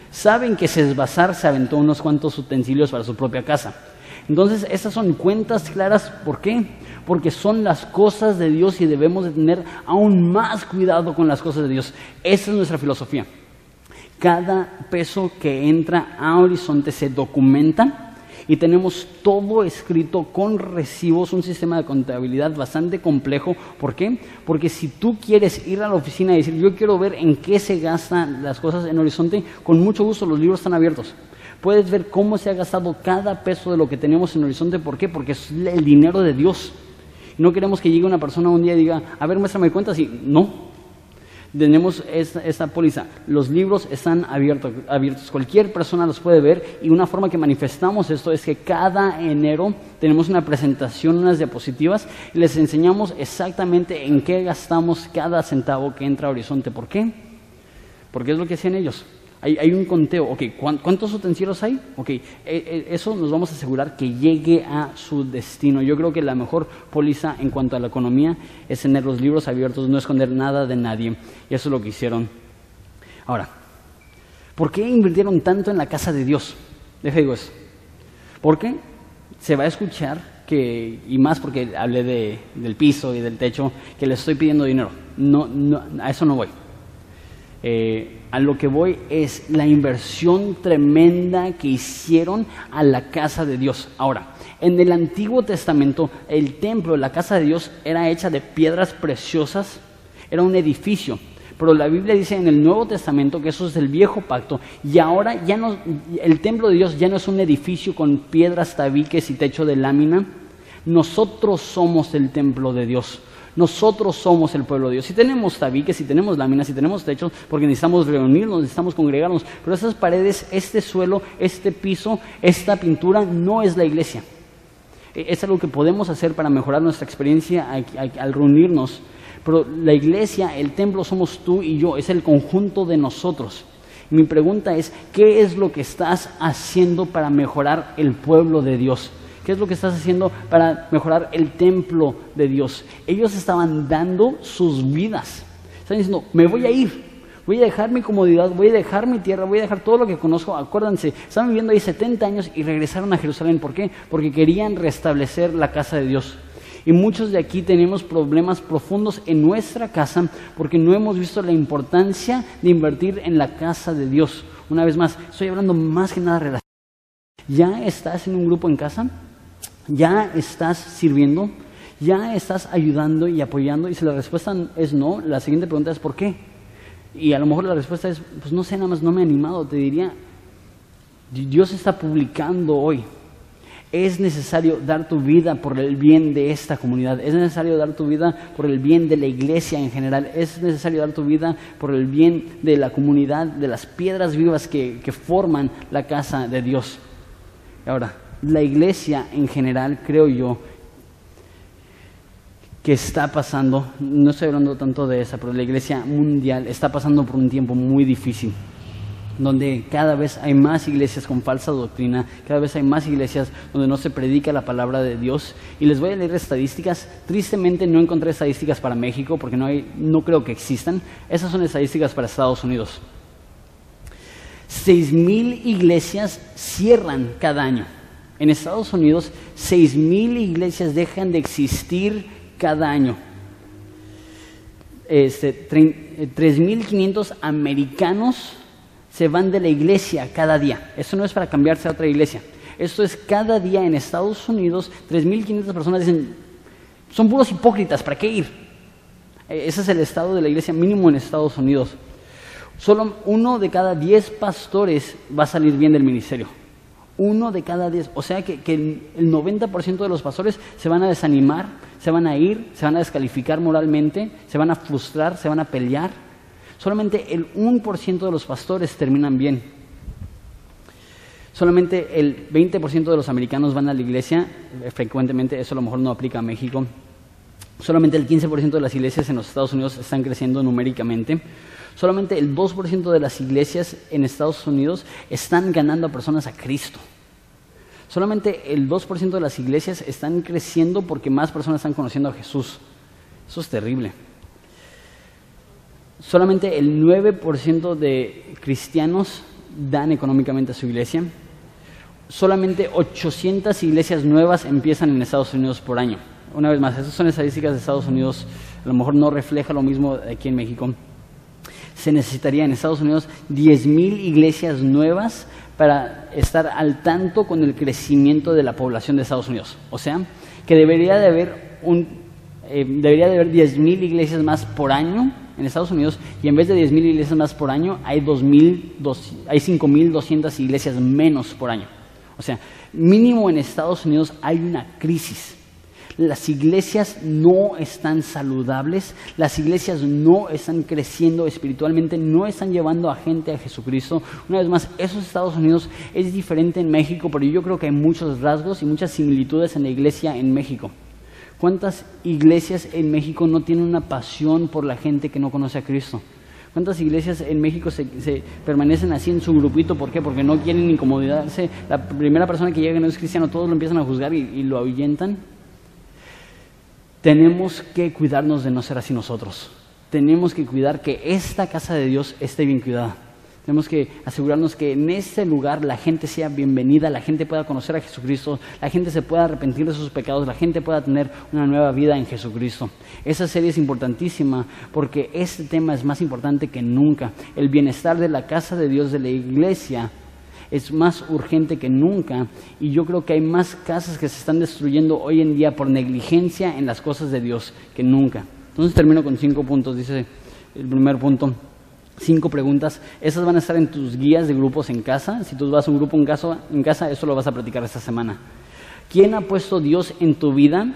saben que Sesbazar se aventó unos cuantos utensilios para su propia casa. Entonces, estas son cuentas claras. ¿Por qué? Porque son las cosas de Dios y debemos de tener aún más cuidado con las cosas de Dios. Esa es nuestra filosofía. Cada peso que entra a Horizonte se documenta y tenemos todo escrito con recibos, un sistema de contabilidad bastante complejo. ¿Por qué? Porque si tú quieres ir a la oficina y decir, yo quiero ver en qué se gastan las cosas en Horizonte, con mucho gusto los libros están abiertos. Puedes ver cómo se ha gastado cada peso de lo que tenemos en Horizonte. ¿Por qué? Porque es el dinero de Dios. No queremos que llegue una persona un día y diga, a ver, muéstrame cuentas y no. tenemos esta, póliza. Los libros están abiertos, abiertos. Cualquier persona los puede ver y una forma que manifestamos esto es que cada enero tenemos una presentación, unas diapositivas y les enseñamos exactamente en qué gastamos cada centavo que entra a Horizonte. ¿Por qué? Porque es lo que hacían ellos. Hay, un conteo, ok, ¿cuántos utensilios hay? Ok, e, e, eso nos vamos a asegurar que llegue a su destino. Yo creo que la mejor póliza en cuanto a la economía es tener los libros abiertos, no esconder nada de nadie. Y eso es lo que hicieron. Ahora, ¿por qué invirtieron tanto en la casa de Dios? Deja digo eso. Porque se va a escuchar que, y más porque hablé de, del piso y del techo, que le estoy pidiendo dinero. No, no, a eso no voy. Eh, a lo que voy es la inversión tremenda que hicieron a la casa de Dios. Ahora, en el Antiguo Testamento, el templo, la casa de Dios, era hecha de piedras preciosas, era un edificio. Pero la Biblia dice en el Nuevo Testamento que eso es el viejo pacto y ahora ya no, el templo de Dios ya no es un edificio con piedras, tabiques y techo de lámina. Nosotros somos el templo de Dios. Nosotros somos el pueblo de Dios. Si tenemos tabiques, si tenemos láminas, si tenemos techos, porque necesitamos reunirnos, necesitamos congregarnos. Pero esas paredes, este suelo, este piso, esta pintura no es la iglesia. E, es algo que podemos hacer para mejorar nuestra experiencia al reunirnos. Pero la iglesia, el templo somos tú y yo, es el conjunto de nosotros. Mi pregunta es, ¿qué es lo que estás haciendo para mejorar el pueblo de Dios? ¿Qué es lo que estás haciendo para mejorar el templo de Dios? Ellos estaban dando sus vidas. Están diciendo, me voy a ir, voy a dejar mi comodidad, voy a dejar mi tierra, voy a dejar todo lo que conozco. Acuérdense, estaban viviendo ahí 70 años y regresaron a Jerusalén. ¿Por qué? Porque querían restablecer la casa de Dios. Y muchos de aquí tenemos problemas profundos en nuestra casa porque no hemos visto la importancia de invertir en la casa de Dios. Una vez más, estoy hablando más que nada relación. ¿Ya estás en un grupo en casa? ¿Ya estás sirviendo? ¿Ya estás ayudando y apoyando? Y si la respuesta es no, la siguiente pregunta es ¿por qué? Y a lo mejor la respuesta es, pues no sé, nada más no me he animado. Te diría, Dios está publicando hoy. Es necesario dar tu vida por el bien de esta comunidad. Es necesario dar tu vida por el bien de la iglesia en general. Es necesario dar tu vida por el bien de la comunidad, de las piedras vivas que, que forman la casa de Dios. Ahora, la iglesia en general, creo yo, que está pasando, no estoy hablando tanto de esa, pero la iglesia mundial está pasando por un tiempo muy difícil, donde cada vez hay más iglesias con falsa doctrina, cada vez hay más iglesias donde no se predica la palabra de Dios. Y les voy a leer estadísticas. Tristemente no encontré estadísticas para México porque no, hay, no creo que existan. Esas son estadísticas para Estados Unidos. Seis mil iglesias cierran cada año. En Estados Unidos, 6.000 iglesias dejan de existir cada año. Este, 3.500 americanos se van de la iglesia cada día. Eso no es para cambiarse a otra iglesia. Esto es cada día en Estados Unidos, 3.500 personas dicen, son puros hipócritas, ¿para qué ir? E, ese es el estado de la iglesia mínimo en Estados Unidos. Solo uno de cada 10 pastores va a salir bien del ministerio uno de cada diez. O sea que, el 90% de los pastores se van a desanimar, se van a ir, se van a descalificar moralmente, se van a frustrar, se van a pelear. Solamente el 1% de los pastores terminan bien. Solamente el 20% de los americanos van a la iglesia, eh, frecuentemente eso a lo mejor no aplica a México. Solamente el 15% de las iglesias en los Estados Unidos están creciendo numéricamente. Solamente el 2% de las iglesias en Estados Unidos están ganando a personas a Cristo. Solamente el 2% de las iglesias están creciendo porque más personas están conociendo a Jesús. Eso es terrible. Solamente el 9% de cristianos dan económicamente a su iglesia. Solamente 800 iglesias nuevas empiezan en Estados Unidos por año. Una vez más, esas son estadísticas de Estados Unidos. A lo mejor no refleja lo mismo aquí en México se necesitaría en Estados Unidos 10.000 iglesias nuevas para estar al tanto con el crecimiento de la población de Estados Unidos. O sea, que debería de haber un eh, debería de haber 10.000 iglesias más por año en Estados Unidos y en vez de 10.000 iglesias más por año hay, 2000, hay 5.200 iglesias menos por año. O sea, mínimo en Estados Unidos hay una crisis. Las iglesias no están saludables, las iglesias no están creciendo espiritualmente, no están llevando a gente a Jesucristo. Una vez más, esos Estados Unidos es diferente en México, pero yo creo que hay muchos rasgos y muchas similitudes en la iglesia en México. ¿Cuántas iglesias en México no tienen una pasión por la gente que no conoce a Cristo? ¿Cuántas iglesias en México se, permanecen así en su grupito? ¿Por qué? Porque no quieren incomodarse. La primera persona que llega y no es cristiano, todos lo empiezan a juzgar y, y lo ahuyentan. Tenemos que cuidarnos de no ser así nosotros. Tenemos que cuidar que esta casa de Dios esté bien cuidada. Tenemos que asegurarnos que en este lugar la gente sea bienvenida, la gente pueda conocer a Jesucristo, la gente se pueda arrepentir de sus pecados, la gente pueda tener una nueva vida en Jesucristo. Esa serie es importantísima porque este tema es más importante que nunca. El bienestar de la casa de Dios, de la iglesia, es más urgente que nunca y yo creo que hay más casas que se están destruyendo hoy en día por negligencia en las cosas de Dios que nunca. Entonces termino con cinco puntos, dice el primer punto cinco preguntas. Esas van a estar en tus guías de grupos en casa. Si tú vas a un grupo en casa, en casa, eso lo vas a practicar esta semana. ¿Quién ha puesto Dios en tu vida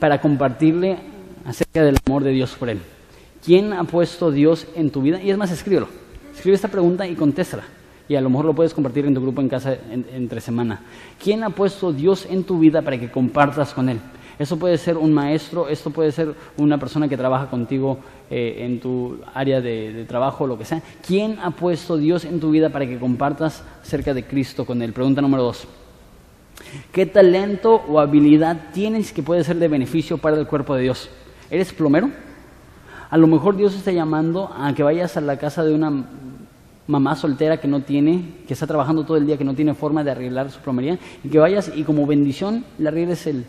para compartirle acerca del amor de Dios por Él? ¿Quién ha puesto Dios en tu vida? Y es más, escríbelo. Escribe esta pregunta y contéstala. Y a lo mejor lo puedes compartir en tu grupo en casa entre semana. ¿Quién ha puesto Dios en tu vida para que compartas con Él? Eso puede ser un maestro, esto puede ser una persona que trabaja contigo eh, en tu área de, de trabajo, lo que sea. ¿Quién ha puesto Dios en tu vida para que compartas acerca de Cristo con Él? Pregunta número dos. ¿Qué talento o habilidad tienes que puede ser de beneficio para el cuerpo de Dios? ¿Eres plomero? A lo mejor Dios está llamando a que vayas a la casa de una mamá soltera que no tiene, que está trabajando todo el día, que no tiene forma de arreglar su plomería, y que vayas y como bendición le arregles el,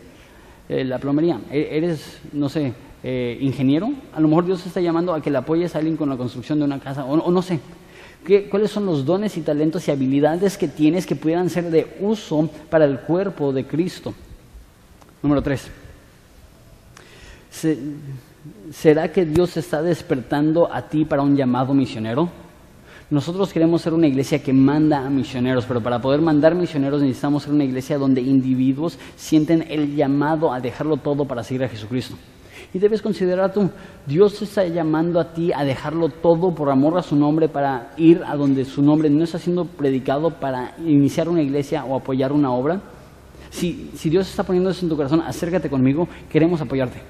la plomería. E-, eres, no sé, eh, ingeniero. A lo mejor Dios está llamando a que le apoyes a alguien con la construcción de una casa, o, no sé. ¿Qué, ¿Cuáles son los dones y talentos y habilidades que tienes que pudieran ser de uso para el cuerpo de Cristo? Número tres. ¿Será que Dios está despertando a ti para un llamado misionero? Nosotros queremos ser una iglesia que manda a misioneros, pero para poder mandar misioneros necesitamos ser una iglesia donde individuos sienten el llamado a dejarlo todo para seguir a Jesucristo. Y debes considerar tú, Dios está llamando a ti a dejarlo todo por amor a su nombre para ir a donde su nombre no está siendo predicado para iniciar una iglesia o apoyar una obra. Si, si Dios está poniendo eso en tu corazón, acércate conmigo, queremos apoyarte.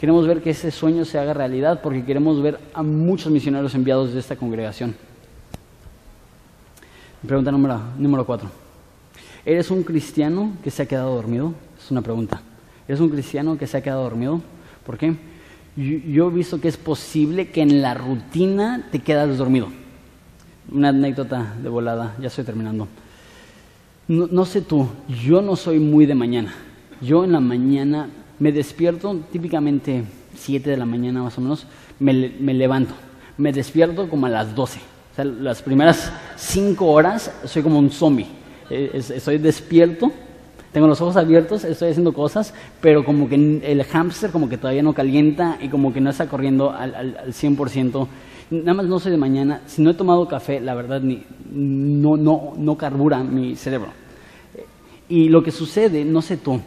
Queremos ver que ese sueño se haga realidad porque queremos ver a muchos misioneros enviados de esta congregación. Pregunta número, número cuatro. ¿Eres un cristiano que se ha quedado dormido? Es una pregunta. ¿Eres un cristiano que se ha quedado dormido? ¿Por qué? Yo, he visto que es posible que en la rutina te quedas dormido. Una anécdota de volada, ya estoy terminando. No, sé tú, yo no soy muy de mañana. Yo en la mañana me despierto, típicamente 7 de la mañana más o menos, me, me levanto. Me despierto como a las 12 o sea, las primeras cinco horas soy como un zombie. Eh, estoy despierto, tengo los ojos abiertos, estoy haciendo cosas, pero como que el hámster como que todavía no calienta y como que no está corriendo al, al, 100%. Nada más no soy de mañana. Si no he tomado café, la verdad, ni, no, no, no carbura mi cerebro. Y lo que sucede, no sé tú,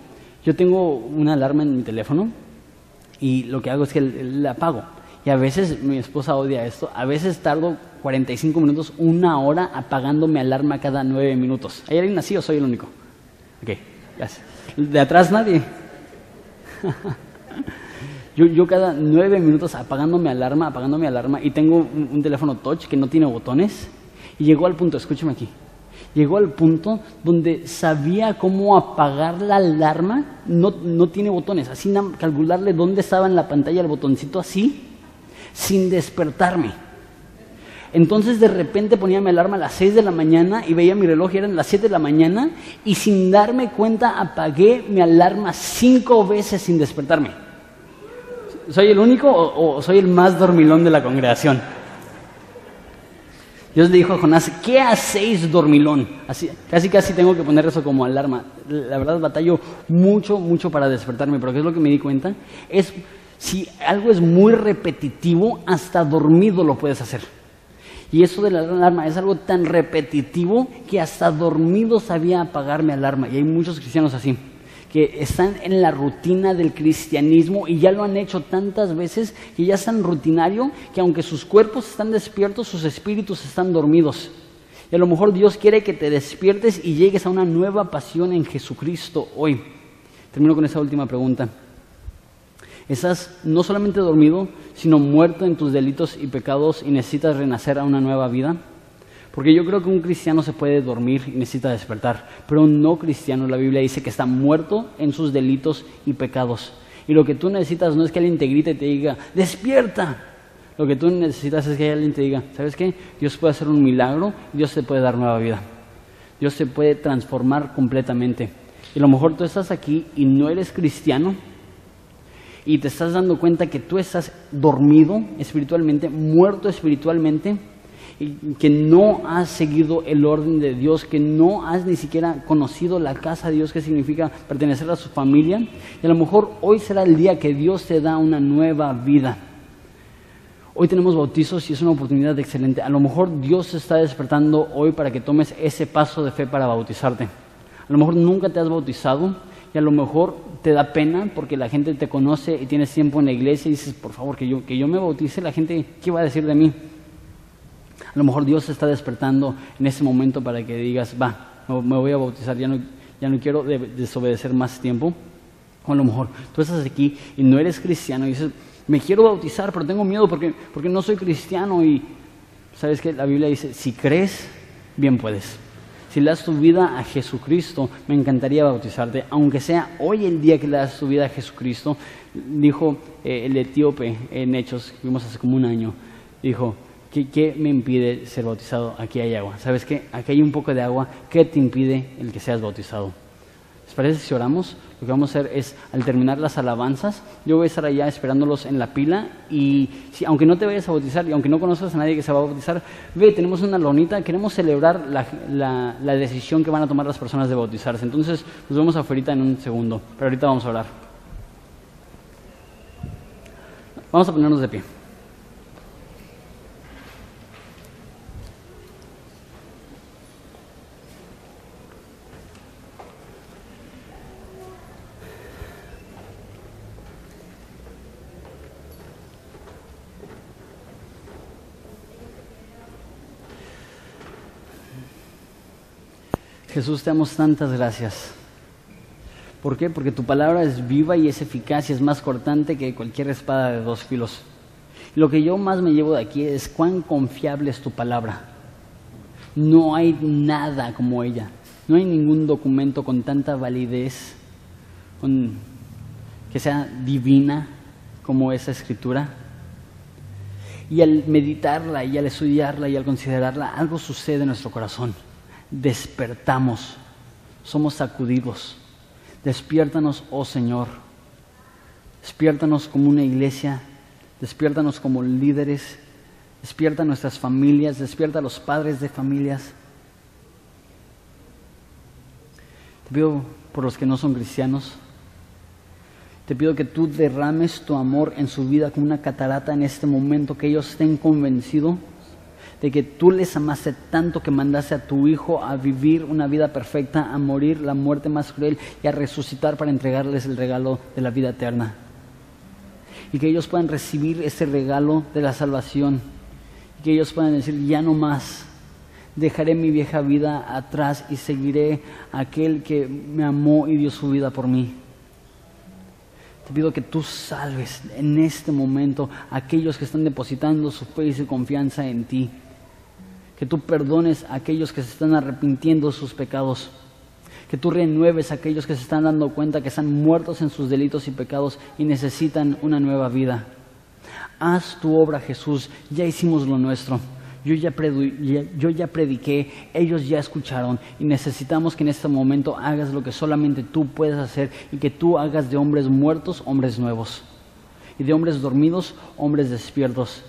yo tengo una alarma en mi teléfono y lo que hago es que la apago. Y a veces mi esposa odia esto, a veces tardo 45 minutos, una hora apagando mi alarma cada nueve minutos. ¿Hay alguien así o soy el único? Ok, gracias. ¿De atrás nadie? yo, cada nueve minutos apagando mi alarma, apagando mi alarma y tengo un, teléfono touch que no tiene botones y llegó al punto, escúchame aquí, llegó al punto donde sabía cómo apagar la alarma, no, no tiene botones, así calcularle dónde estaba en la pantalla el botoncito así, sin despertarme. Entonces de repente ponía mi alarma a las 6 de la mañana y veía mi reloj y eran las 7 de la mañana y sin darme cuenta apagué mi alarma cinco veces sin despertarme. ¿Soy el único o, soy el más dormilón de la congregación? Dios le dijo a Jonás, ¿qué hacéis dormilón? Así, casi casi tengo que poner eso como alarma. La verdad batallo mucho, mucho para despertarme, pero ¿qué es lo que me di cuenta? Es si algo es muy repetitivo, hasta dormido lo puedes hacer. Y eso de la alarma es algo tan repetitivo que hasta dormido sabía apagar mi alarma. Y hay muchos cristianos así, que están en la rutina del cristianismo y ya lo han hecho tantas veces que ya están rutinario que aunque sus cuerpos están despiertos, sus espíritus están dormidos. Y a lo mejor Dios quiere que te despiertes y llegues a una nueva pasión en Jesucristo hoy. Termino con esa última pregunta. Estás no solamente dormido, sino muerto en tus delitos y pecados y necesitas renacer a una nueva vida. Porque yo creo que un cristiano se puede dormir y necesita despertar, pero un no cristiano, la Biblia dice que está muerto en sus delitos y pecados. Y lo que tú necesitas no es que alguien te grite y te diga, despierta. Lo que tú necesitas es que alguien te diga, ¿sabes qué? Dios puede hacer un milagro, Dios te puede dar nueva vida. Dios te puede transformar completamente. Y a lo mejor tú estás aquí y no eres cristiano y te estás dando cuenta que tú estás dormido espiritualmente, muerto espiritualmente y que no has seguido el orden de Dios, que no has ni siquiera conocido la casa de Dios, que significa pertenecer a su familia. Y a lo mejor hoy será el día que Dios te da una nueva vida. Hoy tenemos bautizos y es una oportunidad excelente. A lo mejor Dios se está despertando hoy para que tomes ese paso de fe para bautizarte. A lo mejor nunca te has bautizado y a lo mejor te da pena porque la gente te conoce y tienes tiempo en la iglesia y dices, por favor, que yo, que yo me bautice, la gente, ¿qué va a decir de mí? A lo mejor Dios está despertando en ese momento para que digas, va, me voy a bautizar, ya no, ya no quiero desobedecer más tiempo. O a lo mejor tú estás aquí y no eres cristiano y dices, me quiero bautizar, pero tengo miedo porque, porque no soy cristiano. Y sabes que la Biblia dice, si crees, bien puedes. Si le das tu vida a Jesucristo, me encantaría bautizarte, aunque sea hoy el día que le das tu vida a Jesucristo, dijo eh, el etíope en Hechos, que vimos hace como un año, dijo, ¿Qué, me impide ser bautizado? Aquí hay agua. ¿Sabes qué? Aquí hay un poco de agua. ¿Qué te impide el que seas bautizado? ¿Les parece si oramos? Lo que vamos a hacer es, al terminar las alabanzas, yo voy a estar allá esperándolos en la pila y si, aunque no te vayas a bautizar y aunque no conozcas a nadie que se va a bautizar, ve, tenemos una lonita, queremos celebrar la, la decisión que van a tomar las personas de bautizarse. Entonces, nos vemos afuera en un segundo, pero ahorita vamos a orar. Vamos a ponernos de pie. Jesús, te damos tantas gracias. ¿Por qué? Porque tu palabra es viva y es eficaz y es más cortante que cualquier espada de dos filos. Lo que yo más me llevo de aquí es cuán confiable es tu palabra. No hay nada como ella. No hay ningún documento con tanta validez, que sea divina como esa escritura. Y al meditarla y al estudiarla y al considerarla, algo sucede en nuestro corazón despertamos, somos sacudidos. Despiértanos, oh Señor. Despiértanos como una iglesia, despiértanos como líderes, despierta a nuestras familias, despierta a los padres de familias. Te pido por los que no son cristianos, te pido que tú derrames tu amor en su vida como una catarata en este momento, que ellos estén convencidos de que tú les amaste tanto que mandaste a tu Hijo a vivir una vida perfecta, a morir la muerte más cruel y a resucitar para entregarles el regalo de la vida eterna. Y que ellos puedan recibir ese regalo de la salvación. Y que ellos puedan decir, ya no más, dejaré mi vieja vida atrás y seguiré a aquel que me amó y dio su vida por mí. Te pido que tú salves en este momento a aquellos que están depositando su fe y su confianza en ti que tú perdones a aquellos que se están arrepintiendo de sus pecados, que tú renueves a aquellos que se están dando cuenta que están muertos en sus delitos y pecados y necesitan una nueva vida. Haz tu obra, Jesús, ya hicimos lo nuestro. Yo ya, yo ya prediqué, ellos ya escucharon y necesitamos que en este momento hagas lo que solamente tú puedes hacer y que tú hagas de hombres muertos hombres nuevos y de hombres dormidos hombres despiertos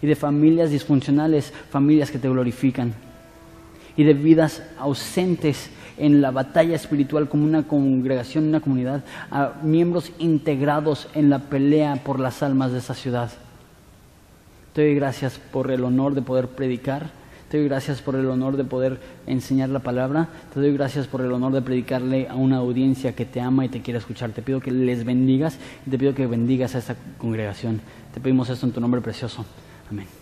y de familias disfuncionales, familias que te glorifican, y de vidas ausentes en la batalla espiritual como una congregación, una comunidad, a miembros integrados en la pelea por las almas de esa ciudad. Te doy gracias por el honor de poder predicar, Te doy gracias por el honor de poder enseñar la palabra. Te doy gracias por el honor de predicarle a una audiencia que te ama y te quiere escuchar. Te pido que les bendigas y te pido que bendigas a esta congregación. Te pedimos esto en tu nombre precioso. Amén.